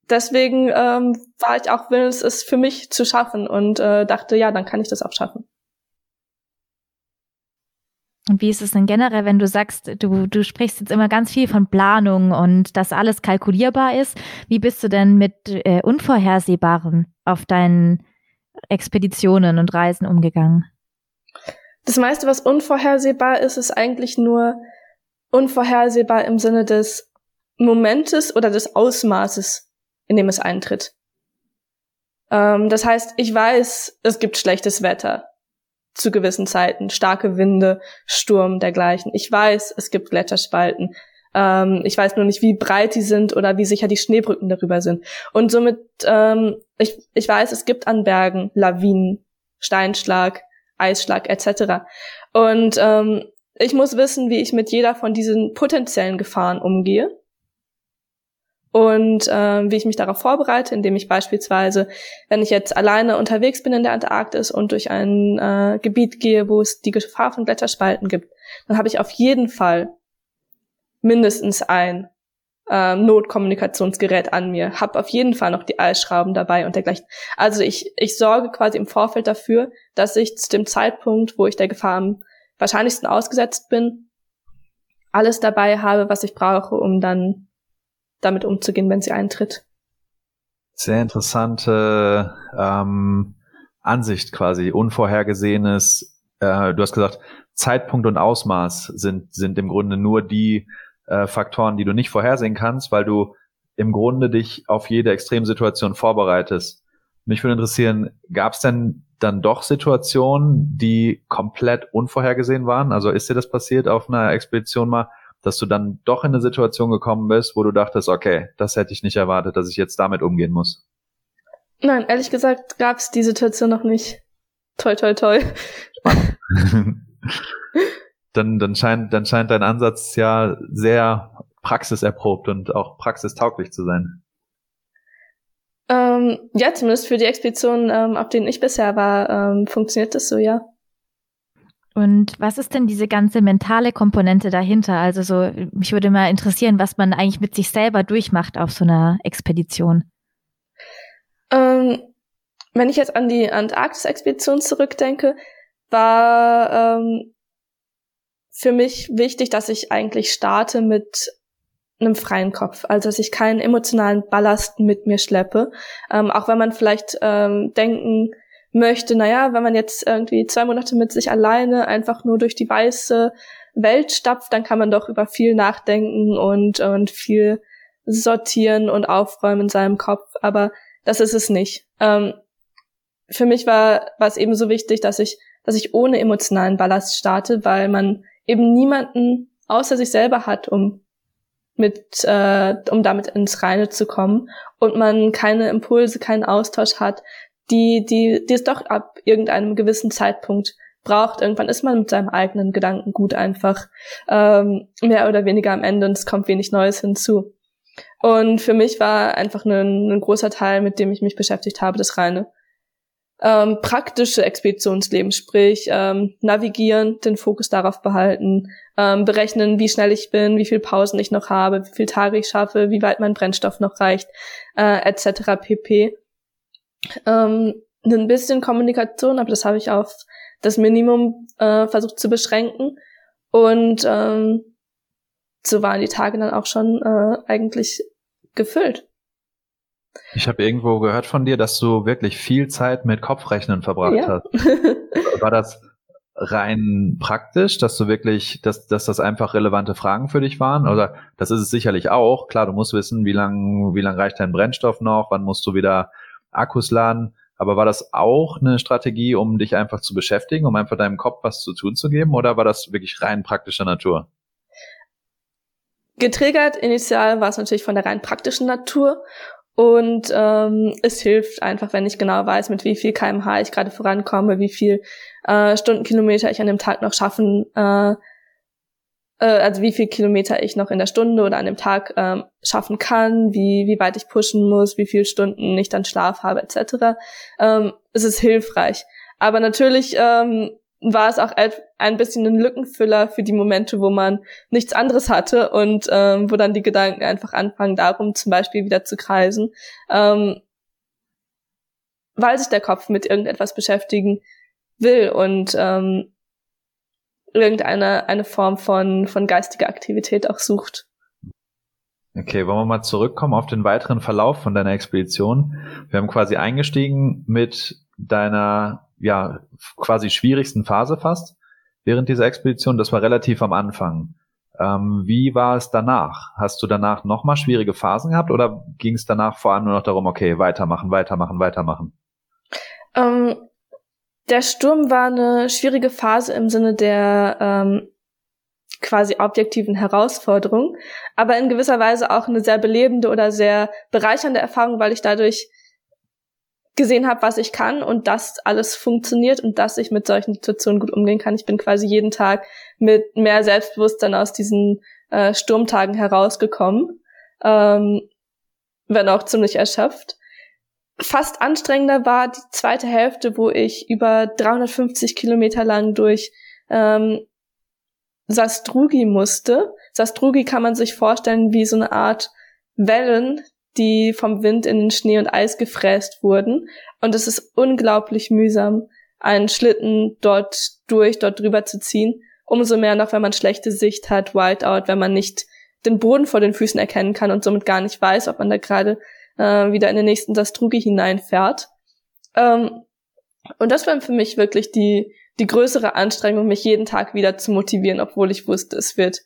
deswegen ähm, war ich auch willens, es für mich zu schaffen und äh, dachte, ja, dann kann ich das auch schaffen. Und wie ist es denn generell, wenn du sagst, du, du sprichst jetzt immer ganz viel von Planung und dass alles kalkulierbar ist? Wie bist du denn mit äh, Unvorhersehbarem auf deinen Expeditionen und Reisen umgegangen? Das meiste, was unvorhersehbar ist, ist eigentlich nur unvorhersehbar im Sinne des Momentes oder des Ausmaßes, in dem es eintritt. Ähm, das heißt, ich weiß, es gibt schlechtes Wetter zu gewissen Zeiten, starke Winde, Sturm, dergleichen. Ich weiß, es gibt Gletscherspalten. Ähm, ich weiß nur nicht, wie breit die sind oder wie sicher die Schneebrücken darüber sind. Und somit, ähm, ich, ich weiß, es gibt an Bergen Lawinen, Steinschlag, Eisschlag etc. Und ähm, ich muss wissen, wie ich mit jeder von diesen potenziellen Gefahren umgehe und äh, wie ich mich darauf vorbereite, indem ich beispielsweise, wenn ich jetzt alleine unterwegs bin in der Antarktis und durch ein äh, Gebiet gehe, wo es die Gefahr von Gletscherspalten gibt, dann habe ich auf jeden Fall mindestens ein äh, Notkommunikationsgerät an mir, habe auf jeden Fall noch die Eisschrauben dabei und dergleichen. Also ich, ich sorge quasi im Vorfeld dafür, dass ich zu dem Zeitpunkt, wo ich der Gefahr am wahrscheinlichsten ausgesetzt bin, alles dabei habe, was ich brauche, um dann damit umzugehen, wenn sie eintritt. Sehr interessante ähm, Ansicht quasi, unvorhergesehenes. Äh, du hast gesagt, Zeitpunkt und Ausmaß sind sind im Grunde nur die äh, Faktoren, die du nicht vorhersehen kannst, weil du im Grunde dich auf jede Extremsituation vorbereitest. Mich würde interessieren, gab es denn dann doch Situationen, die komplett unvorhergesehen waren? Also ist dir das passiert auf einer Expedition mal, dass du dann doch in eine Situation gekommen bist, wo du dachtest, okay, das hätte ich nicht erwartet, dass ich jetzt damit umgehen muss? Nein, ehrlich gesagt gab es die Situation noch nicht. Toi, toi, toi. dann, dann, scheint, dann scheint dein Ansatz ja sehr praxiserprobt und auch praxistauglich zu sein. Ähm, ja, zumindest für die Expedition, ähm, auf denen ich bisher war, ähm, funktioniert das so, ja. Und was ist denn diese ganze mentale Komponente dahinter? Also so, mich würde mal interessieren, was man eigentlich mit sich selber durchmacht auf so einer Expedition. Ähm, wenn ich jetzt an die Antarktis-Expedition zurückdenke, war ähm, für mich wichtig, dass ich eigentlich starte mit einem freien Kopf, also dass ich keinen emotionalen Ballast mit mir schleppe, ähm, auch wenn man vielleicht ähm, denken möchte, naja, wenn man jetzt irgendwie zwei Monate mit sich alleine einfach nur durch die weiße Welt stapft, dann kann man doch über viel nachdenken und, und viel sortieren und aufräumen in seinem Kopf. Aber das ist es nicht. Ähm, für mich war, war es eben so wichtig, dass ich, dass ich ohne emotionalen Ballast starte, weil man eben niemanden außer sich selber hat, um mit, äh, um damit ins Reine zu kommen und man keine Impulse, keinen Austausch hat, die, die, die es doch ab irgendeinem gewissen Zeitpunkt braucht. Irgendwann ist man mit seinem eigenen Gedankengut einfach ähm, mehr oder weniger am Ende und es kommt wenig Neues hinzu. Und für mich war einfach ein, ein großer Teil, mit dem ich mich beschäftigt habe, das reine ähm, praktische Expeditionsleben, sprich ähm, navigieren, den Fokus darauf behalten, ähm, berechnen, wie schnell ich bin, wie viel Pausen ich noch habe, wie viele Tage ich schaffe, wie weit mein Brennstoff noch reicht, äh, etc. pp ähm, ein bisschen Kommunikation, aber das habe ich auf das Minimum äh, versucht zu beschränken. Und ähm, so waren die Tage dann auch schon äh, eigentlich gefüllt. Ich habe irgendwo gehört von dir, dass du wirklich viel Zeit mit Kopfrechnen verbracht ja. hast. War das, rein praktisch, dass du wirklich, dass, dass das einfach relevante Fragen für dich waren? Oder das ist es sicherlich auch. Klar, du musst wissen, wie lang, wie lang reicht dein Brennstoff noch, wann musst du wieder Akkus laden. Aber war das auch eine Strategie, um dich einfach zu beschäftigen, um einfach deinem Kopf was zu tun zu geben? Oder war das wirklich rein praktischer Natur? Getriggert initial war es natürlich von der rein praktischen Natur und ähm, es hilft einfach, wenn ich genau weiß, mit wie viel kmh ich gerade vorankomme, wie viel äh, Stundenkilometer ich an dem Tag noch schaffen, äh, äh, also wie viel Kilometer ich noch in der Stunde oder an dem Tag äh, schaffen kann, wie, wie weit ich pushen muss, wie viele Stunden ich dann Schlaf habe, etc. Ähm, es ist hilfreich. Aber natürlich ähm, war es auch ein bisschen ein Lückenfüller für die Momente, wo man nichts anderes hatte und ähm, wo dann die Gedanken einfach anfangen, darum zum Beispiel wieder zu kreisen, ähm, weil sich der Kopf mit irgendetwas beschäftigen will und ähm, irgendeine eine Form von, von geistiger Aktivität auch sucht. Okay, wollen wir mal zurückkommen auf den weiteren Verlauf von deiner Expedition. Wir haben quasi eingestiegen mit deiner ja quasi schwierigsten Phase fast während dieser Expedition. Das war relativ am Anfang. Ähm, wie war es danach? Hast du danach nochmal schwierige Phasen gehabt oder ging es danach vor allem nur noch darum, okay, weitermachen, weitermachen, weitermachen? Ähm, der Sturm war eine schwierige Phase im Sinne der ähm, quasi objektiven Herausforderung, aber in gewisser Weise auch eine sehr belebende oder sehr bereichernde Erfahrung, weil ich dadurch gesehen habe, was ich kann und dass alles funktioniert und dass ich mit solchen Situationen gut umgehen kann. Ich bin quasi jeden Tag mit mehr Selbstbewusstsein aus diesen äh, Sturmtagen herausgekommen, ähm, wenn auch ziemlich erschöpft. Fast anstrengender war die zweite Hälfte, wo ich über 350 Kilometer lang durch ähm, Sastrugi musste. Sastrugi kann man sich vorstellen wie so eine Art Wellen, die vom Wind in den Schnee und Eis gefräst wurden. Und es ist unglaublich mühsam, einen Schlitten dort durch, dort drüber zu ziehen. Umso mehr noch, wenn man schlechte Sicht hat, Whiteout, wenn man nicht den Boden vor den Füßen erkennen kann und somit gar nicht weiß, ob man da gerade äh, wieder in den nächsten Sastrugi hineinfährt. Ähm, und das war für mich wirklich die, die größere Anstrengung, mich jeden Tag wieder zu motivieren, obwohl ich wusste, es wird,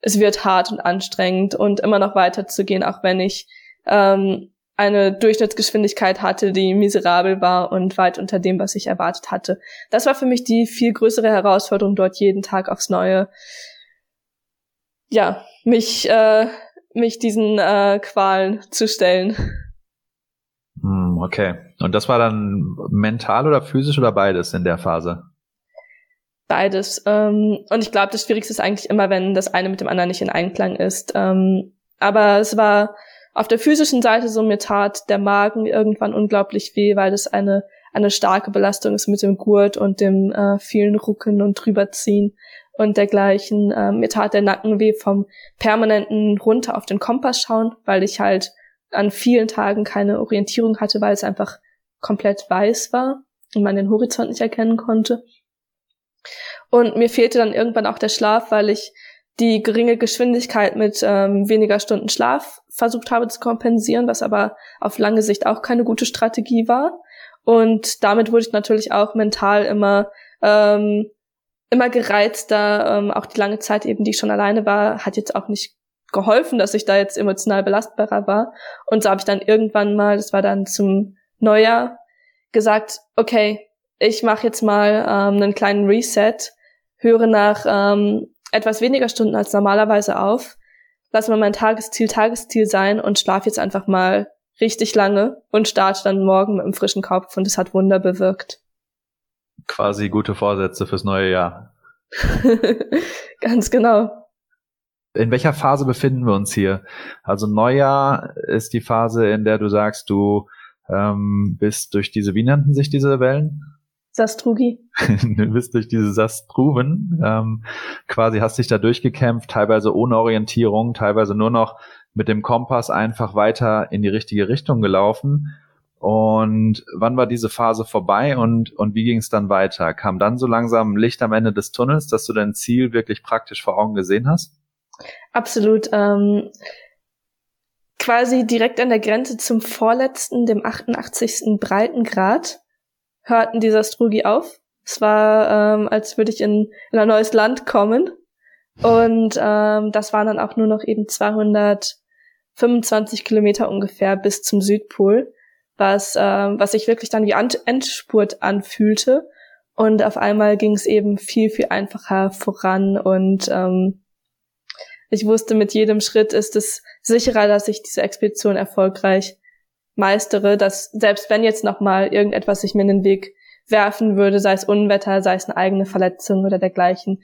es wird hart und anstrengend und immer noch weiter zu gehen, auch wenn ich ähm, eine Durchschnittsgeschwindigkeit hatte, die miserabel war und weit unter dem, was ich erwartet hatte. Das war für mich die viel größere Herausforderung, dort jeden Tag aufs Neue, ja, mich, äh, mich diesen äh, Qualen zu stellen. Hm, okay. Und das war dann mental oder physisch oder beides in der Phase? Beides. Ähm, und ich glaube, das Schwierigste ist eigentlich immer, wenn das eine mit dem anderen nicht in Einklang ist. Ähm, aber es war auf der physischen Seite so mir tat der Magen irgendwann unglaublich weh, weil das eine eine starke Belastung ist mit dem Gurt und dem äh, vielen Rucken und drüberziehen und dergleichen. Äh, mir tat der Nacken weh vom permanenten runter auf den Kompass schauen, weil ich halt an vielen Tagen keine Orientierung hatte, weil es einfach komplett weiß war und man den Horizont nicht erkennen konnte. Und mir fehlte dann irgendwann auch der Schlaf, weil ich die geringe Geschwindigkeit mit ähm, weniger Stunden Schlaf versucht habe zu kompensieren, was aber auf lange Sicht auch keine gute Strategie war. Und damit wurde ich natürlich auch mental immer ähm, immer gereizter. Ähm, auch die lange Zeit eben, die ich schon alleine war, hat jetzt auch nicht geholfen, dass ich da jetzt emotional belastbarer war. Und so habe ich dann irgendwann mal, das war dann zum Neujahr, gesagt, okay, ich mache jetzt mal ähm, einen kleinen Reset, höre nach ähm, etwas weniger Stunden als normalerweise auf, lass mal mein Tagesziel Tagesziel sein und schlaf jetzt einfach mal richtig lange und starte dann morgen mit einem frischen Kopf und es hat Wunder bewirkt. Quasi gute Vorsätze fürs neue Jahr. Ganz genau. In welcher Phase befinden wir uns hier? Also Neujahr ist die Phase, in der du sagst, du ähm, bist durch diese, wie nannten sich diese Wellen? Sastrugi. du bist durch diese Sastruven, ähm, quasi hast dich da durchgekämpft, teilweise ohne Orientierung, teilweise nur noch mit dem Kompass einfach weiter in die richtige Richtung gelaufen. Und wann war diese Phase vorbei und, und wie ging es dann weiter? Kam dann so langsam Licht am Ende des Tunnels, dass du dein Ziel wirklich praktisch vor Augen gesehen hast? Absolut. Ähm, quasi direkt an der Grenze zum vorletzten, dem 88. Breitengrad hörten die Sastrugi auf. Es war, ähm, als würde ich in, in ein neues Land kommen. Und ähm, das waren dann auch nur noch eben 225 Kilometer ungefähr bis zum Südpol, was, ähm, was sich wirklich dann wie Endspurt anfühlte. Und auf einmal ging es eben viel, viel einfacher voran und ähm, ich wusste, mit jedem Schritt ist es sicherer, dass ich diese Expedition erfolgreich meistere, dass selbst wenn jetzt nochmal irgendetwas sich mir in den Weg werfen würde, sei es Unwetter, sei es eine eigene Verletzung oder dergleichen,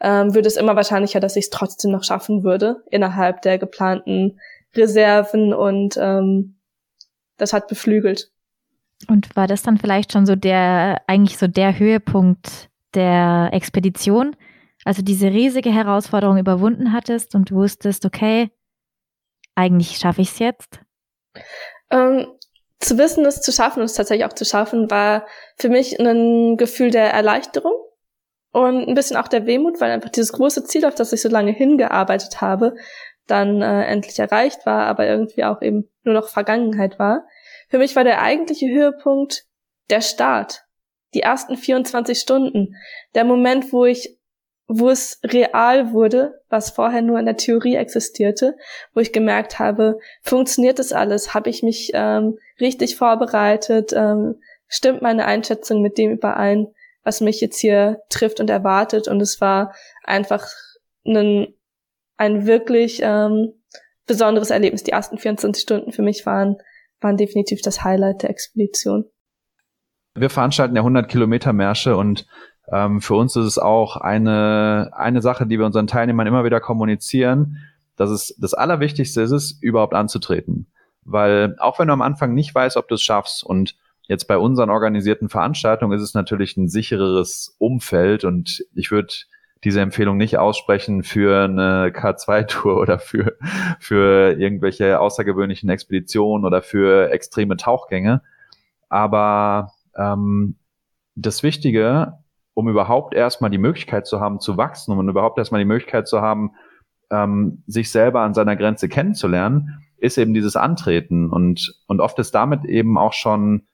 ähm, würde es immer wahrscheinlicher, dass ich es trotzdem noch schaffen würde innerhalb der geplanten Reserven und ähm, das hat beflügelt. Und war das dann vielleicht schon so der, eigentlich so der Höhepunkt der Expedition? Also diese riesige Herausforderung überwunden hattest und wusstest, okay, eigentlich schaffe ich es jetzt? Ähm, zu wissen, es zu schaffen und es tatsächlich auch zu schaffen, war für mich ein Gefühl der Erleichterung und ein bisschen auch der Wehmut, weil einfach dieses große Ziel, auf das ich so lange hingearbeitet habe, dann äh, endlich erreicht war, aber irgendwie auch eben nur noch Vergangenheit war. Für mich war der eigentliche Höhepunkt der Start, die ersten 24 Stunden, der Moment, wo ich wo es real wurde, was vorher nur in der Theorie existierte, wo ich gemerkt habe, funktioniert das alles? Habe ich mich ähm, richtig vorbereitet? Ähm, stimmt meine Einschätzung mit dem überein, was mich jetzt hier trifft und erwartet? Und es war einfach ein, ein wirklich ähm, besonderes Erlebnis. Die ersten 24 Stunden für mich waren, waren definitiv das Highlight der Expedition. Wir veranstalten ja 100 Kilometer Märsche und ähm, für uns ist es auch eine, eine Sache, die wir unseren Teilnehmern immer wieder kommunizieren, dass es das Allerwichtigste ist, es überhaupt anzutreten. Weil auch wenn du am Anfang nicht weißt, ob du es schaffst und jetzt bei unseren organisierten Veranstaltungen ist es natürlich ein sichereres Umfeld und ich würde diese Empfehlung nicht aussprechen für eine K2-Tour oder für, für irgendwelche außergewöhnlichen Expeditionen oder für extreme Tauchgänge. Aber ähm, das Wichtige um überhaupt erstmal die Möglichkeit zu haben, zu wachsen, um überhaupt erstmal die Möglichkeit zu haben, ähm, sich selber an seiner Grenze kennenzulernen, ist eben dieses Antreten. Und, und oft ist damit eben auch schon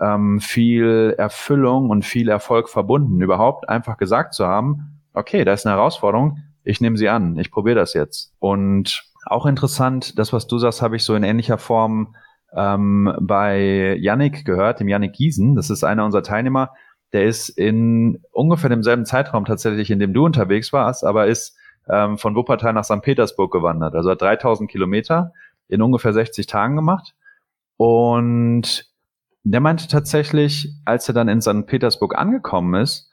ähm, viel Erfüllung und viel Erfolg verbunden, überhaupt einfach gesagt zu haben, okay, da ist eine Herausforderung, ich nehme sie an, ich probiere das jetzt. Und auch interessant, das, was du sagst, habe ich so in ähnlicher Form ähm, bei Yannick gehört, dem Yannick Giesen. Das ist einer unserer Teilnehmer, der ist in ungefähr demselben Zeitraum tatsächlich, in dem du unterwegs warst, aber ist ähm, von Wuppertal nach St. Petersburg gewandert. Also hat 3000 Kilometer in ungefähr 60 Tagen gemacht. Und der meinte tatsächlich, als er dann in St. Petersburg angekommen ist,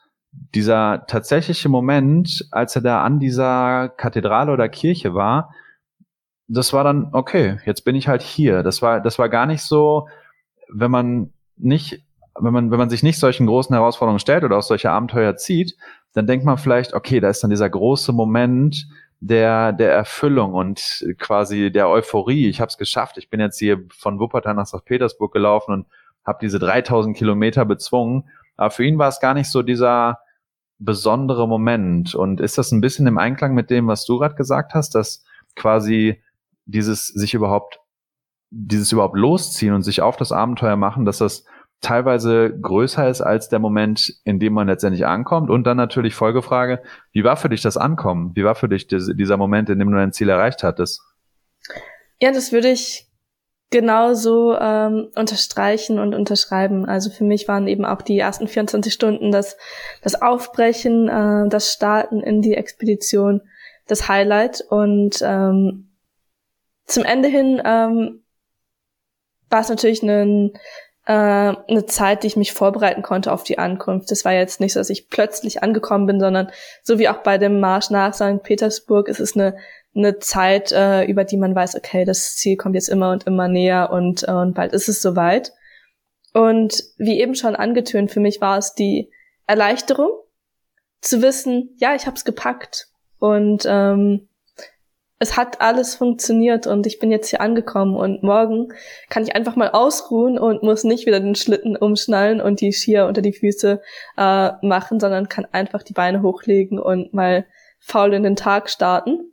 dieser tatsächliche Moment, als er da an dieser Kathedrale oder Kirche war, das war dann, okay, jetzt bin ich halt hier. Das war, das war gar nicht so, wenn man nicht wenn man, wenn man sich nicht solchen großen Herausforderungen stellt oder aus solche Abenteuer zieht, dann denkt man vielleicht, okay, da ist dann dieser große Moment der, der Erfüllung und quasi der Euphorie. Ich habe es geschafft. Ich bin jetzt hier von Wuppertal nach St. Petersburg gelaufen und habe diese 3000 Kilometer bezwungen. Aber für ihn war es gar nicht so dieser besondere Moment. Und ist das ein bisschen im Einklang mit dem, was du gerade gesagt hast, dass quasi dieses sich überhaupt, dieses überhaupt losziehen und sich auf das Abenteuer machen, dass das teilweise größer ist als der Moment, in dem man letztendlich ankommt. Und dann natürlich Folgefrage, wie war für dich das Ankommen? Wie war für dich dieser Moment, in dem du dein Ziel erreicht hattest? Ja, das würde ich genauso ähm, unterstreichen und unterschreiben. Also für mich waren eben auch die ersten 24 Stunden das, das Aufbrechen, äh, das Starten in die Expedition das Highlight. Und ähm, zum Ende hin ähm, war es natürlich ein äh, eine Zeit, die ich mich vorbereiten konnte auf die Ankunft. Das war jetzt nicht so, dass ich plötzlich angekommen bin, sondern so wie auch bei dem Marsch nach St. Petersburg ist es eine, eine Zeit, äh, über die man weiß, okay, das Ziel kommt jetzt immer und immer näher und, äh, und bald ist es soweit. Und wie eben schon angetönt, für mich war es die Erleichterung, zu wissen, ja, ich habe es gepackt und ähm, es hat alles funktioniert und ich bin jetzt hier angekommen und morgen kann ich einfach mal ausruhen und muss nicht wieder den Schlitten umschnallen und die Skier unter die Füße äh, machen, sondern kann einfach die Beine hochlegen und mal faul in den Tag starten.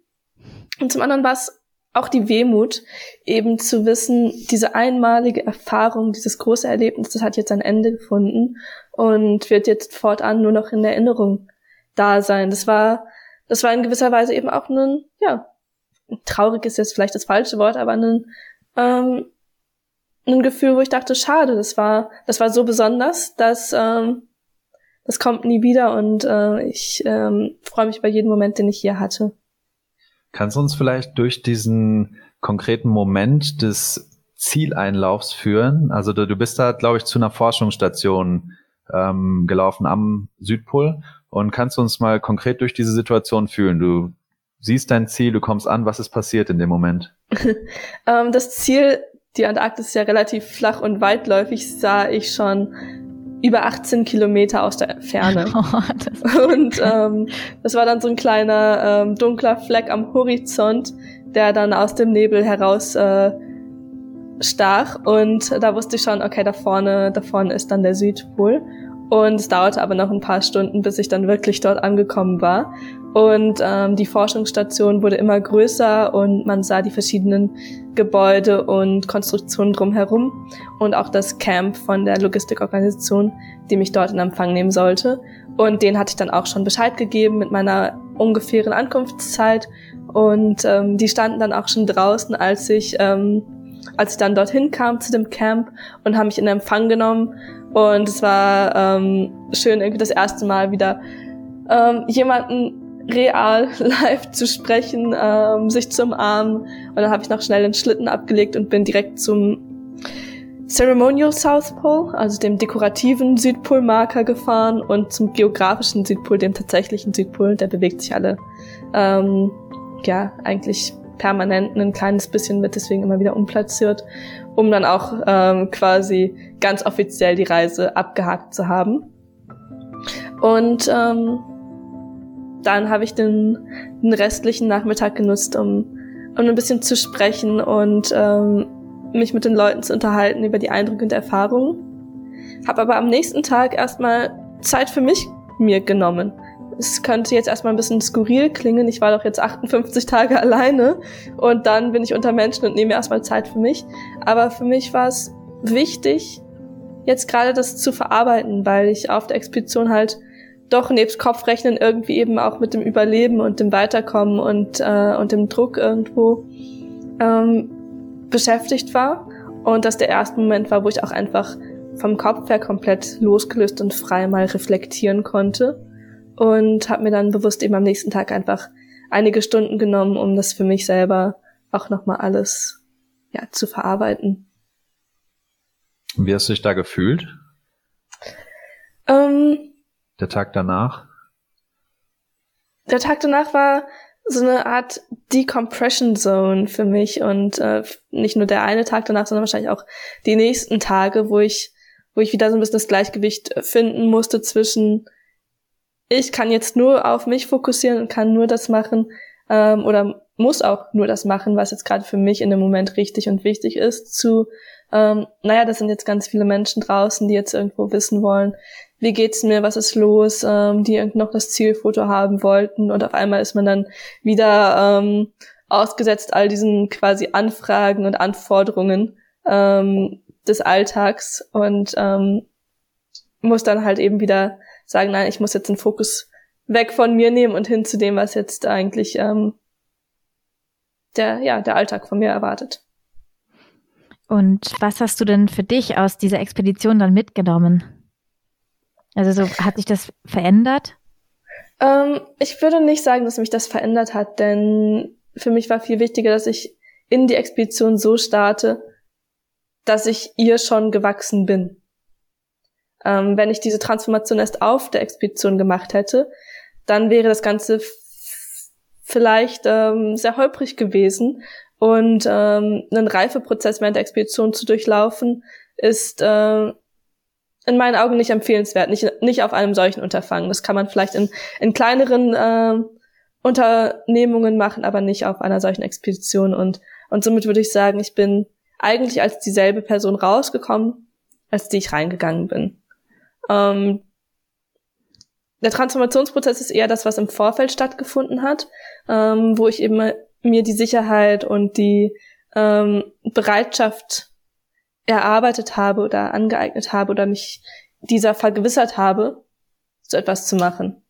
Und zum anderen war es auch die Wehmut, eben zu wissen, diese einmalige Erfahrung, dieses große Erlebnis, das hat jetzt ein Ende gefunden und wird jetzt fortan nur noch in Erinnerung da sein. Das war, das war in gewisser Weise eben auch ein, ja, traurig ist jetzt vielleicht das falsche Wort, aber ein, ähm, ein Gefühl, wo ich dachte, schade, das war, das war so besonders, dass ähm, das kommt nie wieder und äh, ich ähm, freue mich bei jedem Moment, den ich hier hatte. Kannst du uns vielleicht durch diesen konkreten Moment des Zieleinlaufs führen? Also du, du bist da, glaube ich, zu einer Forschungsstation ähm, gelaufen am Südpol und kannst du uns mal konkret durch diese Situation fühlen? Du siehst dein Ziel, du kommst an, was ist passiert in dem Moment? ähm, das Ziel, die Antarktis ist ja relativ flach und weitläufig, sah ich schon über 18 Kilometer aus der Ferne. Oh, und ähm, das war dann so ein kleiner ähm, dunkler Fleck am Horizont, der dann aus dem Nebel heraus äh, stach. Und da wusste ich schon, okay, da vorne, da vorne ist dann der Südpol. Und es dauerte aber noch ein paar Stunden, bis ich dann wirklich dort angekommen war. Und ähm, die Forschungsstation wurde immer größer und man sah die verschiedenen Gebäude und Konstruktionen drumherum und auch das Camp von der Logistikorganisation, die mich dort in Empfang nehmen sollte. Und den hatte ich dann auch schon Bescheid gegeben mit meiner ungefähren Ankunftszeit. Und ähm, die standen dann auch schon draußen, als ich, ähm, als ich dann dorthin kam zu dem Camp und haben mich in Empfang genommen. Und es war ähm, schön, irgendwie das erste Mal wieder ähm, jemanden real live zu sprechen, ähm, sich zu umarmen. Und dann habe ich noch schnell den Schlitten abgelegt und bin direkt zum Ceremonial South Pole, also dem dekorativen Südpolmarker gefahren und zum geografischen Südpol, dem tatsächlichen Südpol. Der bewegt sich alle, ähm, ja, eigentlich permanent ein kleines bisschen mit, deswegen immer wieder umplatziert, um dann auch ähm, quasi ganz offiziell die Reise abgehakt zu haben. Und ähm, dann habe ich den, den restlichen Nachmittag genutzt, um, um ein bisschen zu sprechen und ähm, mich mit den Leuten zu unterhalten über die Eindrücke und Erfahrungen. Habe aber am nächsten Tag erstmal Zeit für mich mir genommen. Es könnte jetzt erstmal ein bisschen skurril klingen. Ich war doch jetzt 58 Tage alleine und dann bin ich unter Menschen und nehme erstmal Zeit für mich. Aber für mich war es wichtig, jetzt gerade das zu verarbeiten, weil ich auf der Expedition halt doch nebst Kopfrechnen irgendwie eben auch mit dem Überleben und dem Weiterkommen und, äh, und dem Druck irgendwo ähm, beschäftigt war. Und dass der erste Moment war, wo ich auch einfach vom Kopf her komplett losgelöst und frei mal reflektieren konnte. Und habe mir dann bewusst eben am nächsten Tag einfach einige Stunden genommen, um das für mich selber auch nochmal alles ja, zu verarbeiten. Wie hast du dich da gefühlt? Ähm, der Tag danach? Der Tag danach war so eine Art Decompression Zone für mich und äh, nicht nur der eine Tag danach, sondern wahrscheinlich auch die nächsten Tage, wo ich, wo ich wieder so ein bisschen das Gleichgewicht finden musste zwischen ich kann jetzt nur auf mich fokussieren und kann nur das machen ähm, oder muss auch nur das machen, was jetzt gerade für mich in dem Moment richtig und wichtig ist, zu ähm, naja, das sind jetzt ganz viele Menschen draußen, die jetzt irgendwo wissen wollen, wie geht's mir, was ist los, ähm, die noch das Zielfoto haben wollten und auf einmal ist man dann wieder ähm, ausgesetzt all diesen quasi Anfragen und Anforderungen ähm, des Alltags und ähm, muss dann halt eben wieder sagen, nein, ich muss jetzt den Fokus weg von mir nehmen und hin zu dem, was jetzt eigentlich ähm, der, ja, der Alltag von mir erwartet. Und was hast du denn für dich aus dieser Expedition dann mitgenommen? Also so hat sich das verändert? Ähm, ich würde nicht sagen, dass mich das verändert hat, denn für mich war viel wichtiger, dass ich in die Expedition so starte, dass ich ihr schon gewachsen bin. Ähm, wenn ich diese Transformation erst auf der Expedition gemacht hätte, dann wäre das Ganze vielleicht ähm, sehr holprig gewesen und ähm, einen Reifeprozess während der Expedition zu durchlaufen ist äh, in meinen Augen nicht empfehlenswert, nicht, nicht auf einem solchen Unterfangen. Das kann man vielleicht in, in kleineren äh, Unternehmungen machen, aber nicht auf einer solchen Expedition. Und, und somit würde ich sagen, ich bin eigentlich als dieselbe Person rausgekommen, als die ich reingegangen bin. Ähm, der Transformationsprozess ist eher das, was im Vorfeld stattgefunden hat, ähm, wo ich eben mir die Sicherheit und die ähm, Bereitschaft erarbeitet habe oder angeeignet habe oder mich dieser vergewissert habe, so etwas zu machen.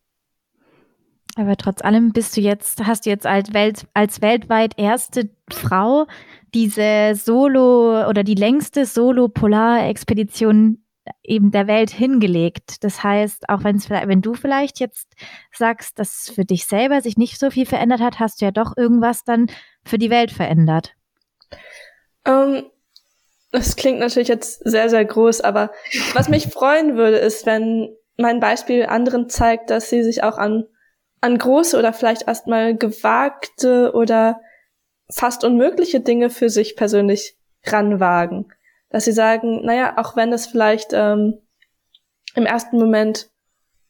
Aber trotz allem bist du jetzt, hast du jetzt als, Welt, als weltweit erste Frau diese Solo oder die längste Solo-Polar-Expedition eben der Welt hingelegt. Das heißt, auch wenn es wenn du vielleicht jetzt sagst, dass für dich selber sich nicht so viel verändert hat, hast du ja doch irgendwas dann für die Welt verändert. Um, ähm, das klingt natürlich jetzt sehr, sehr groß, aber was mich freuen würde, ist, wenn mein Beispiel anderen zeigt, dass sie sich auch an, an große oder vielleicht erstmal gewagte oder fast unmögliche Dinge für sich persönlich ranwagen. Dass sie sagen, naja, auch wenn es vielleicht ähm, im ersten Moment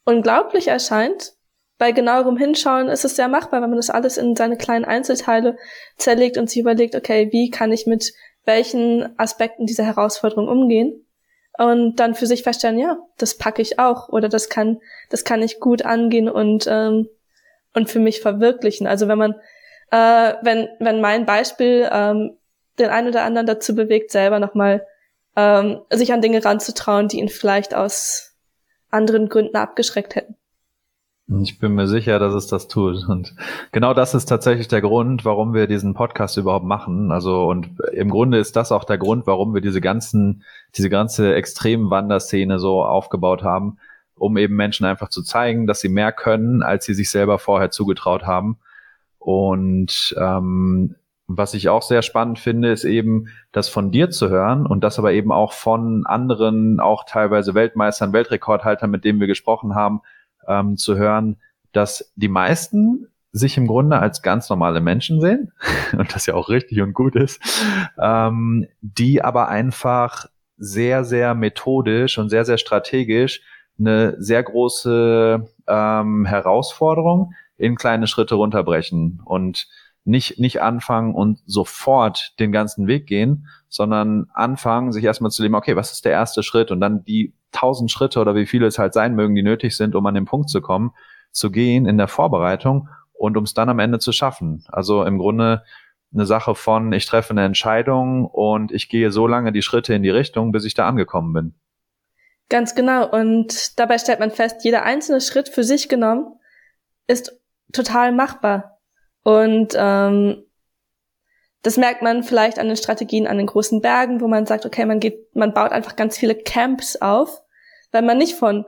unglaublich erscheint, bei genauerem Hinschauen ist es sehr machbar, wenn man das alles in seine kleinen Einzelteile zerlegt und sich überlegt, okay, wie kann ich mit welchen Aspekten dieser Herausforderung umgehen und dann für sich feststellen, ja, das packe ich auch oder das kann, das kann ich gut angehen und ähm, und für mich verwirklichen. Also wenn man, äh, wenn wenn mein Beispiel ähm, den einen oder anderen dazu bewegt, selber nochmal ähm, sich an Dinge ranzutrauen, die ihn vielleicht aus anderen Gründen abgeschreckt hätten. Ich bin mir sicher, dass es das tut. Und genau das ist tatsächlich der Grund, warum wir diesen Podcast überhaupt machen. Also, und im Grunde ist das auch der Grund, warum wir diese ganzen, diese ganze extremen Wanderszene so aufgebaut haben, um eben Menschen einfach zu zeigen, dass sie mehr können, als sie sich selber vorher zugetraut haben. Und ähm, was ich auch sehr spannend finde, ist eben, das von dir zu hören und das aber eben auch von anderen, auch teilweise Weltmeistern, Weltrekordhaltern, mit denen wir gesprochen haben, ähm, zu hören, dass die meisten sich im Grunde als ganz normale Menschen sehen und das ja auch richtig und gut ist, ähm, die aber einfach sehr, sehr methodisch und sehr, sehr strategisch eine sehr große ähm, Herausforderung in kleine Schritte runterbrechen und nicht, nicht anfangen und sofort den ganzen Weg gehen, sondern anfangen, sich erstmal zu leben, okay, was ist der erste Schritt und dann die tausend Schritte oder wie viele es halt sein mögen, die nötig sind, um an den Punkt zu kommen, zu gehen in der Vorbereitung und um es dann am Ende zu schaffen. Also im Grunde eine Sache von, ich treffe eine Entscheidung und ich gehe so lange die Schritte in die Richtung, bis ich da angekommen bin. Ganz genau. Und dabei stellt man fest, jeder einzelne Schritt für sich genommen ist total machbar. Und ähm, das merkt man vielleicht an den Strategien an den großen Bergen, wo man sagt, okay, man geht, man baut einfach ganz viele Camps auf, weil man nicht von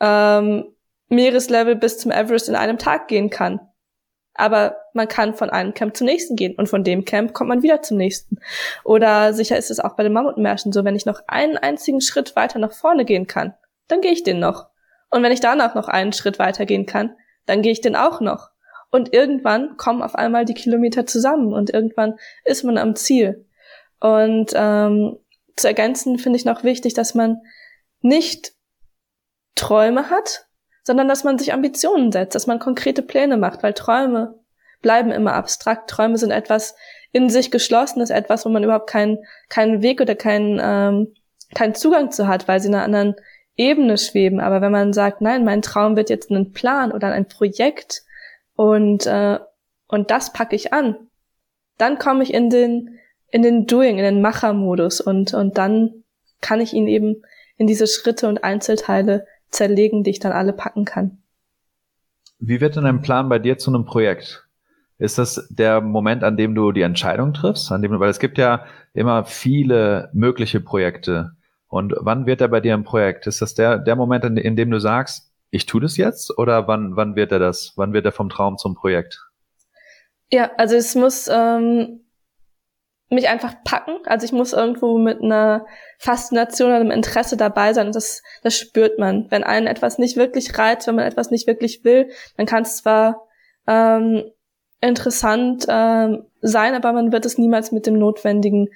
ähm, Meereslevel bis zum Everest in einem Tag gehen kann. Aber man kann von einem Camp zum nächsten gehen und von dem Camp kommt man wieder zum nächsten. Oder sicher ist es auch bei den Mammutmärschen so, wenn ich noch einen einzigen Schritt weiter nach vorne gehen kann, dann gehe ich den noch. Und wenn ich danach noch einen Schritt weiter gehen kann, dann gehe ich den auch noch. Und irgendwann kommen auf einmal die Kilometer zusammen und irgendwann ist man am Ziel. Und ähm, zu ergänzen finde ich noch wichtig, dass man nicht Träume hat, sondern dass man sich Ambitionen setzt, dass man konkrete Pläne macht, weil Träume bleiben immer abstrakt. Träume sind etwas in sich geschlossenes, etwas, wo man überhaupt keinen keinen Weg oder keinen ähm, keinen Zugang zu hat, weil sie in einer anderen Ebene schweben. Aber wenn man sagt, nein, mein Traum wird jetzt ein Plan oder ein Projekt, und, äh, und das packe ich an. Dann komme ich in den, in den Doing, in den Machermodus und, und dann kann ich ihn eben in diese Schritte und Einzelteile zerlegen, die ich dann alle packen kann. Wie wird denn ein Plan bei dir zu einem Projekt? Ist das der Moment, an dem du die Entscheidung triffst? An dem, weil es gibt ja immer viele mögliche Projekte. Und wann wird er bei dir ein Projekt? Ist das der, der Moment, in, in dem du sagst, ich tue das jetzt oder wann, wann wird er das? Wann wird er vom Traum zum Projekt? Ja, also es muss ähm, mich einfach packen. Also ich muss irgendwo mit einer Faszination oder einem Interesse dabei sein. Und das, das spürt man. Wenn einen etwas nicht wirklich reizt, wenn man etwas nicht wirklich will, dann kann es zwar ähm, interessant ähm, sein, aber man wird es niemals mit dem notwendigen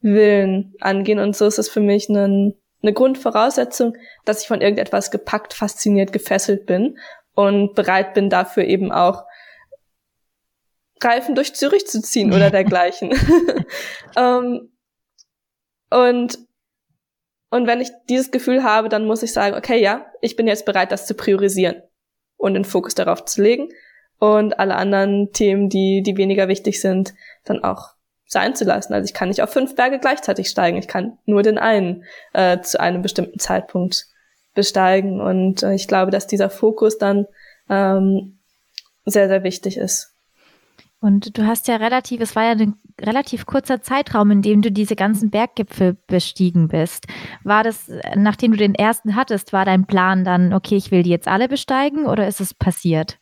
Willen angehen. Und so ist es für mich ein eine Grundvoraussetzung, dass ich von irgendetwas gepackt, fasziniert, gefesselt bin und bereit bin dafür eben auch Reifen durch Zürich zu ziehen oder dergleichen. um, ähm, und und wenn ich dieses Gefühl habe, dann muss ich sagen, okay, ja, ich bin jetzt bereit, das zu priorisieren und den Fokus darauf zu legen. und alle anderen Themen, die, die weniger wichtig sind, dann auch sein zu lassen. Also ich kann nicht auf fünf Berge gleichzeitig steigen. Ich kann nur den einen äh, zu einem bestimmten Zeitpunkt besteigen. Und äh, ich glaube, dass dieser Fokus dann ähm, sehr, sehr wichtig ist. Und du hast ja relativ, es war ja ein relativ kurzer Zeitraum, in dem du diese ganzen Berggipfel bestiegen bist. War das, nachdem du den ersten hattest, war dein Plan dann, okay, ich will die jetzt alle besteigen oder ist es passiert?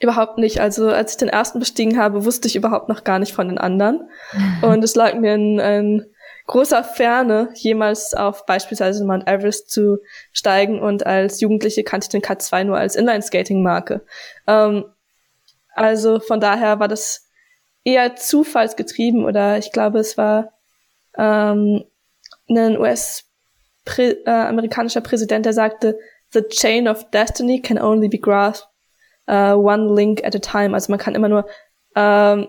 Überhaupt nicht. Also als ich den ersten bestiegen habe, wusste ich überhaupt noch gar nicht von den anderen. Und es lag mir in, in großer Ferne, jemals auf beispielsweise Mount Everest zu steigen. Und als Jugendliche kannte ich den K2 nur als Inline-Skating-Marke. Ähm, also von daher war das eher zufallsgetrieben oder ich glaube, es war ähm, ein US-amerikanischer -Prä äh, Präsident, der sagte, The chain of destiny can only be grasped uh, one link at a time. Also man kann immer nur ähm,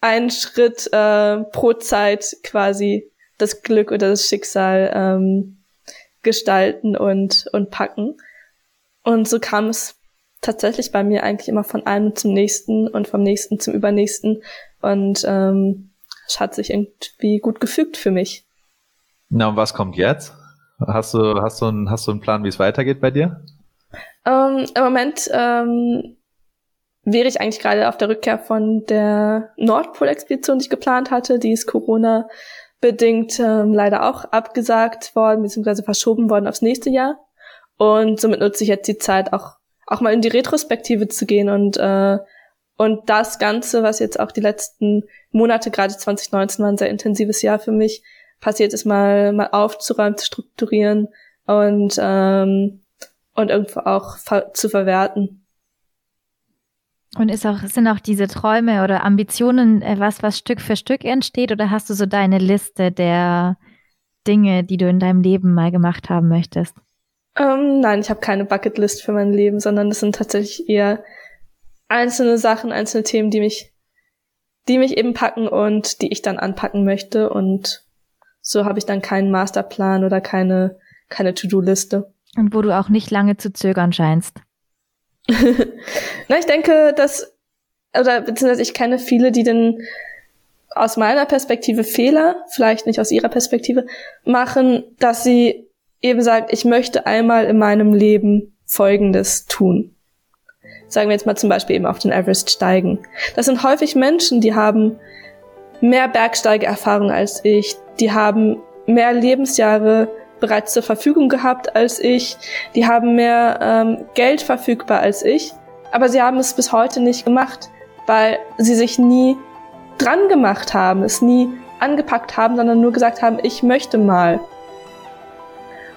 einen Schritt äh, pro Zeit quasi das Glück oder das Schicksal ähm, gestalten und, und packen. Und so kam es tatsächlich bei mir eigentlich immer von einem zum nächsten und vom nächsten zum übernächsten. Und ähm, es hat sich irgendwie gut gefügt für mich. Na, und was kommt jetzt? Hast du, hast du, einen, hast du einen Plan, wie es weitergeht bei dir? Ähm, Im Moment ähm, wäre ich eigentlich gerade auf der Rückkehr von der Nordpol-Expedition, die ich geplant hatte. Die ist Corona bedingt ähm, leider auch abgesagt worden, beziehungsweise verschoben worden aufs nächste Jahr. Und somit nutze ich jetzt die Zeit auch, auch mal in die Retrospektive zu gehen und, äh, und das Ganze, was jetzt auch die letzten Monate, gerade 2019 war ein sehr intensives Jahr für mich, passiert ist, mal, mal aufzuräumen, zu strukturieren und ähm, und irgendwo auch ver zu verwerten. Und ist auch, sind auch diese Träume oder Ambitionen äh, was, was Stück für Stück entsteht oder hast du so deine Liste der Dinge, die du in deinem Leben mal gemacht haben möchtest? Ähm, nein, ich habe keine Bucketlist für mein Leben, sondern das sind tatsächlich eher einzelne Sachen, einzelne Themen, die mich, die mich eben packen und die ich dann anpacken möchte. Und so habe ich dann keinen Masterplan oder keine, keine To-Do-Liste. Und wo du auch nicht lange zu zögern scheinst. Na, ich denke, dass, oder beziehungsweise ich kenne viele, die den aus meiner Perspektive Fehler, vielleicht nicht aus ihrer Perspektive, machen, dass sie eben sagt, ich möchte einmal in meinem Leben Folgendes tun. Sagen wir jetzt mal zum Beispiel eben auf den Everest steigen. Das sind häufig Menschen, die haben mehr Bergsteigeerfahrung als ich, die haben mehr Lebensjahre bereits zur Verfügung gehabt als ich, die haben mehr ähm, Geld verfügbar als ich, aber sie haben es bis heute nicht gemacht, weil sie sich nie dran gemacht haben, es nie angepackt haben, sondern nur gesagt haben, ich möchte mal.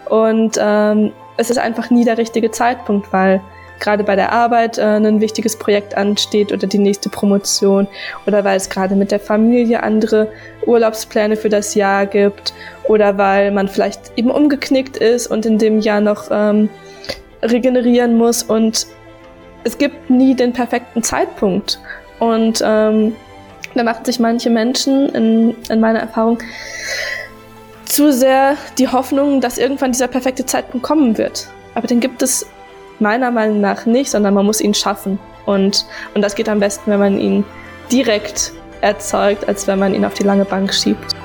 Und ähm, es ist einfach nie der richtige Zeitpunkt, weil gerade bei der Arbeit äh, ein wichtiges Projekt ansteht oder die nächste Promotion oder weil es gerade mit der Familie andere Urlaubspläne für das Jahr gibt oder weil man vielleicht eben umgeknickt ist und in dem Jahr noch ähm, regenerieren muss und es gibt nie den perfekten Zeitpunkt und ähm, da machen sich manche Menschen in, in meiner Erfahrung zu sehr die Hoffnung, dass irgendwann dieser perfekte Zeitpunkt kommen wird. Aber den gibt es Meiner Meinung nach nicht, sondern man muss ihn schaffen. Und, und das geht am besten, wenn man ihn direkt erzeugt, als wenn man ihn auf die lange Bank schiebt.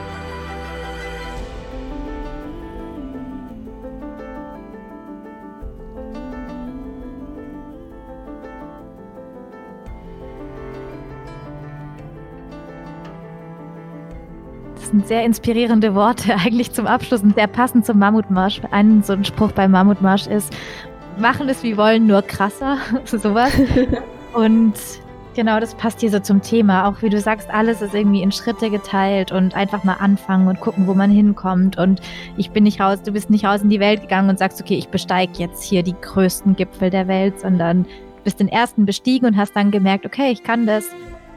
Das sind sehr inspirierende Worte eigentlich zum Abschluss und sehr passend zum Mammutmarsch. Ein so ein Spruch beim Mammutmarsch ist, machen es wie wollen, nur krasser, sowas. und genau, das passt hier so zum Thema. Auch wie du sagst, alles ist irgendwie in Schritte geteilt und einfach mal anfangen und gucken, wo man hinkommt. Und ich bin nicht raus, du bist nicht raus in die Welt gegangen und sagst, okay, ich besteige jetzt hier die größten Gipfel der Welt, sondern bist den ersten bestiegen und hast dann gemerkt, okay, ich kann das.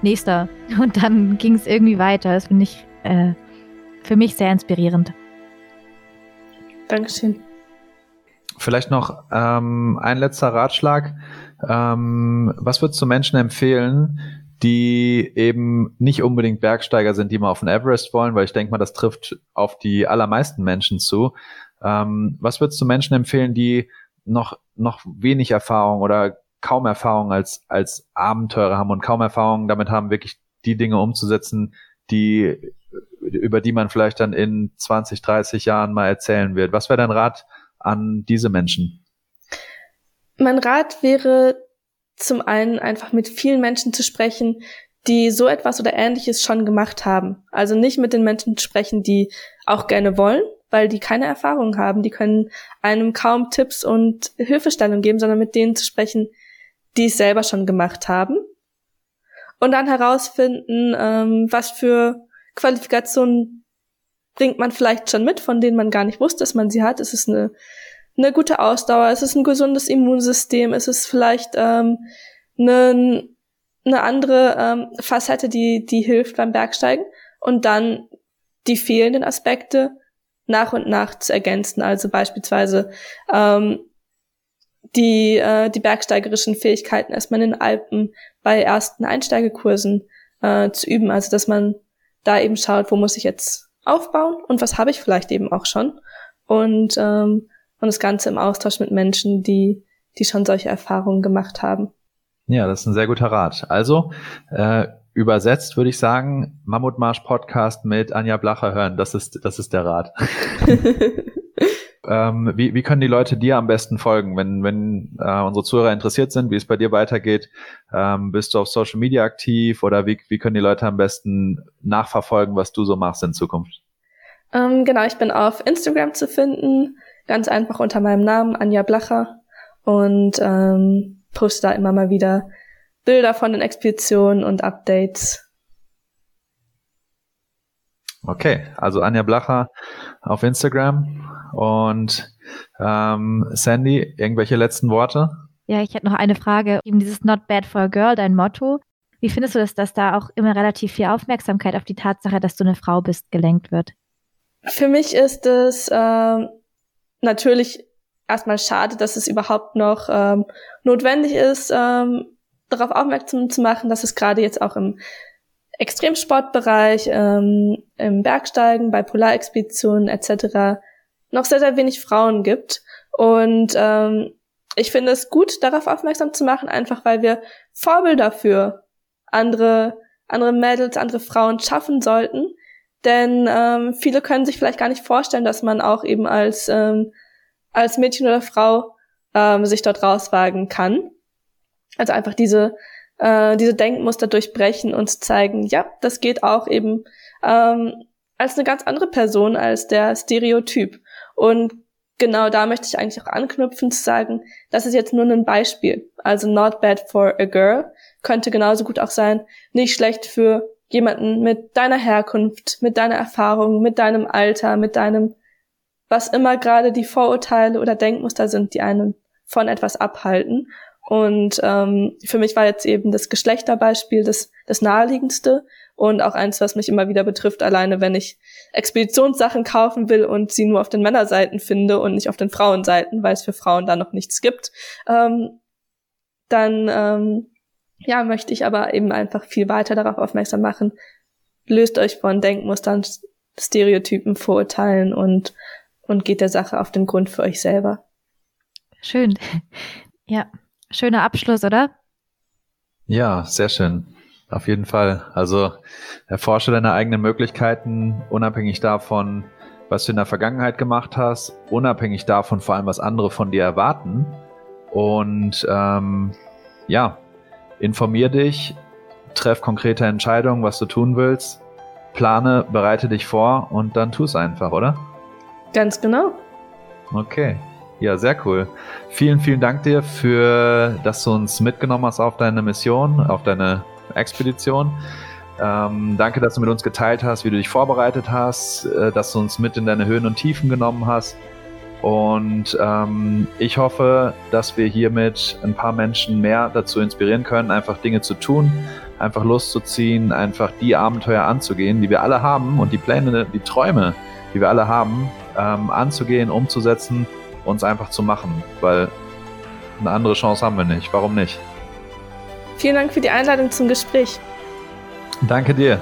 Nächster. Und dann ging es irgendwie weiter. Das finde ich äh, für mich sehr inspirierend. Dankeschön. Vielleicht noch ähm, ein letzter Ratschlag. Ähm, was würdest du Menschen empfehlen, die eben nicht unbedingt Bergsteiger sind, die mal auf den Everest wollen, weil ich denke mal, das trifft auf die allermeisten Menschen zu. Ähm, was würdest du Menschen empfehlen, die noch, noch wenig Erfahrung oder kaum Erfahrung als, als Abenteurer haben und kaum Erfahrung damit haben, wirklich die Dinge umzusetzen, die, über die man vielleicht dann in 20, 30 Jahren mal erzählen wird. Was wäre dein Rat an diese Menschen? Mein Rat wäre zum einen einfach mit vielen Menschen zu sprechen, die so etwas oder ähnliches schon gemacht haben. Also nicht mit den Menschen sprechen, die auch gerne wollen, weil die keine Erfahrung haben. Die können einem kaum Tipps und Hilfestellung geben, sondern mit denen zu sprechen, die es selber schon gemacht haben. Und dann herausfinden, ähm, was für Qualifikationen bringt man vielleicht schon mit, von denen man gar nicht wusste, dass man sie hat. Es ist eine, eine gute Ausdauer, es ist ein gesundes Immunsystem, es ist vielleicht ähm, eine, eine andere ähm, Facette, die, die hilft beim Bergsteigen. Und dann die fehlenden Aspekte nach und nach zu ergänzen. Also beispielsweise ähm, die, äh, die bergsteigerischen Fähigkeiten erstmal in den Alpen bei ersten Einsteigekursen äh, zu üben. Also dass man da eben schaut, wo muss ich jetzt aufbauen und was habe ich vielleicht eben auch schon. Und, ähm, und das Ganze im Austausch mit Menschen, die, die schon solche Erfahrungen gemacht haben. Ja, das ist ein sehr guter Rat. Also äh, übersetzt würde ich sagen, Mammutmarsch Podcast mit Anja Blacher hören. Das ist, das ist der Rat. ähm, wie, wie können die Leute dir am besten folgen, wenn, wenn äh, unsere Zuhörer interessiert sind, wie es bei dir weitergeht? Ähm, bist du auf Social Media aktiv oder wie, wie können die Leute am besten nachverfolgen, was du so machst in Zukunft? Ähm, genau, ich bin auf Instagram zu finden, ganz einfach unter meinem Namen, Anja Blacher. Und ähm, poste da immer mal wieder Bilder von den Expeditionen und Updates. Okay, also Anja Blacher auf Instagram und ähm, Sandy, irgendwelche letzten Worte? Ja, ich hätte noch eine Frage. Eben dieses Not Bad for a Girl, dein Motto. Wie findest du das, dass da auch immer relativ viel Aufmerksamkeit auf die Tatsache, dass du eine Frau bist, gelenkt wird? Für mich ist es äh, natürlich erstmal schade, dass es überhaupt noch ähm, notwendig ist, ähm, darauf aufmerksam zu machen, dass es gerade jetzt auch im Extremsportbereich, ähm, im Bergsteigen, bei Polarexpeditionen etc. noch sehr, sehr wenig Frauen gibt. Und ähm, ich finde es gut, darauf aufmerksam zu machen, einfach weil wir Vorbilder für andere, andere Mädels, andere Frauen schaffen sollten. Denn ähm, viele können sich vielleicht gar nicht vorstellen, dass man auch eben als, ähm, als Mädchen oder Frau ähm, sich dort rauswagen kann. Also einfach diese, äh, diese Denkmuster durchbrechen und zeigen, ja, das geht auch eben ähm, als eine ganz andere Person als der Stereotyp. Und genau da möchte ich eigentlich auch anknüpfen zu sagen, das ist jetzt nur ein Beispiel. Also not bad for a girl könnte genauso gut auch sein, nicht schlecht für jemanden mit deiner Herkunft, mit deiner Erfahrung, mit deinem Alter, mit deinem, was immer gerade die Vorurteile oder Denkmuster sind, die einen von etwas abhalten. Und ähm, für mich war jetzt eben das Geschlechterbeispiel das, das naheliegendste und auch eins, was mich immer wieder betrifft, alleine wenn ich Expeditionssachen kaufen will und sie nur auf den Männerseiten finde und nicht auf den Frauenseiten, weil es für Frauen da noch nichts gibt, ähm, dann ähm, ja möchte ich aber eben einfach viel weiter darauf aufmerksam machen. Löst euch von Denkmustern, Stereotypen, Vorurteilen und und geht der Sache auf den Grund für euch selber. Schön. Ja, Schöner Abschluss, oder? Ja, sehr schön. Auf jeden Fall. Also erforsche deine eigenen Möglichkeiten, unabhängig davon, was du in der Vergangenheit gemacht hast, unabhängig davon vor allem, was andere von dir erwarten. Und ähm, ja, informier dich, treff konkrete Entscheidungen, was du tun willst, plane, bereite dich vor und dann tu es einfach, oder? Ganz genau. Okay. Ja, sehr cool. Vielen, vielen Dank dir für, dass du uns mitgenommen hast auf deine Mission, auf deine Expedition. Ähm, danke, dass du mit uns geteilt hast, wie du dich vorbereitet hast, äh, dass du uns mit in deine Höhen und Tiefen genommen hast. Und ähm, ich hoffe, dass wir hiermit ein paar Menschen mehr dazu inspirieren können, einfach Dinge zu tun, einfach loszuziehen, einfach die Abenteuer anzugehen, die wir alle haben und die Pläne, die Träume, die wir alle haben, ähm, anzugehen, umzusetzen uns einfach zu machen, weil eine andere Chance haben wir nicht. Warum nicht? Vielen Dank für die Einladung zum Gespräch. Danke dir.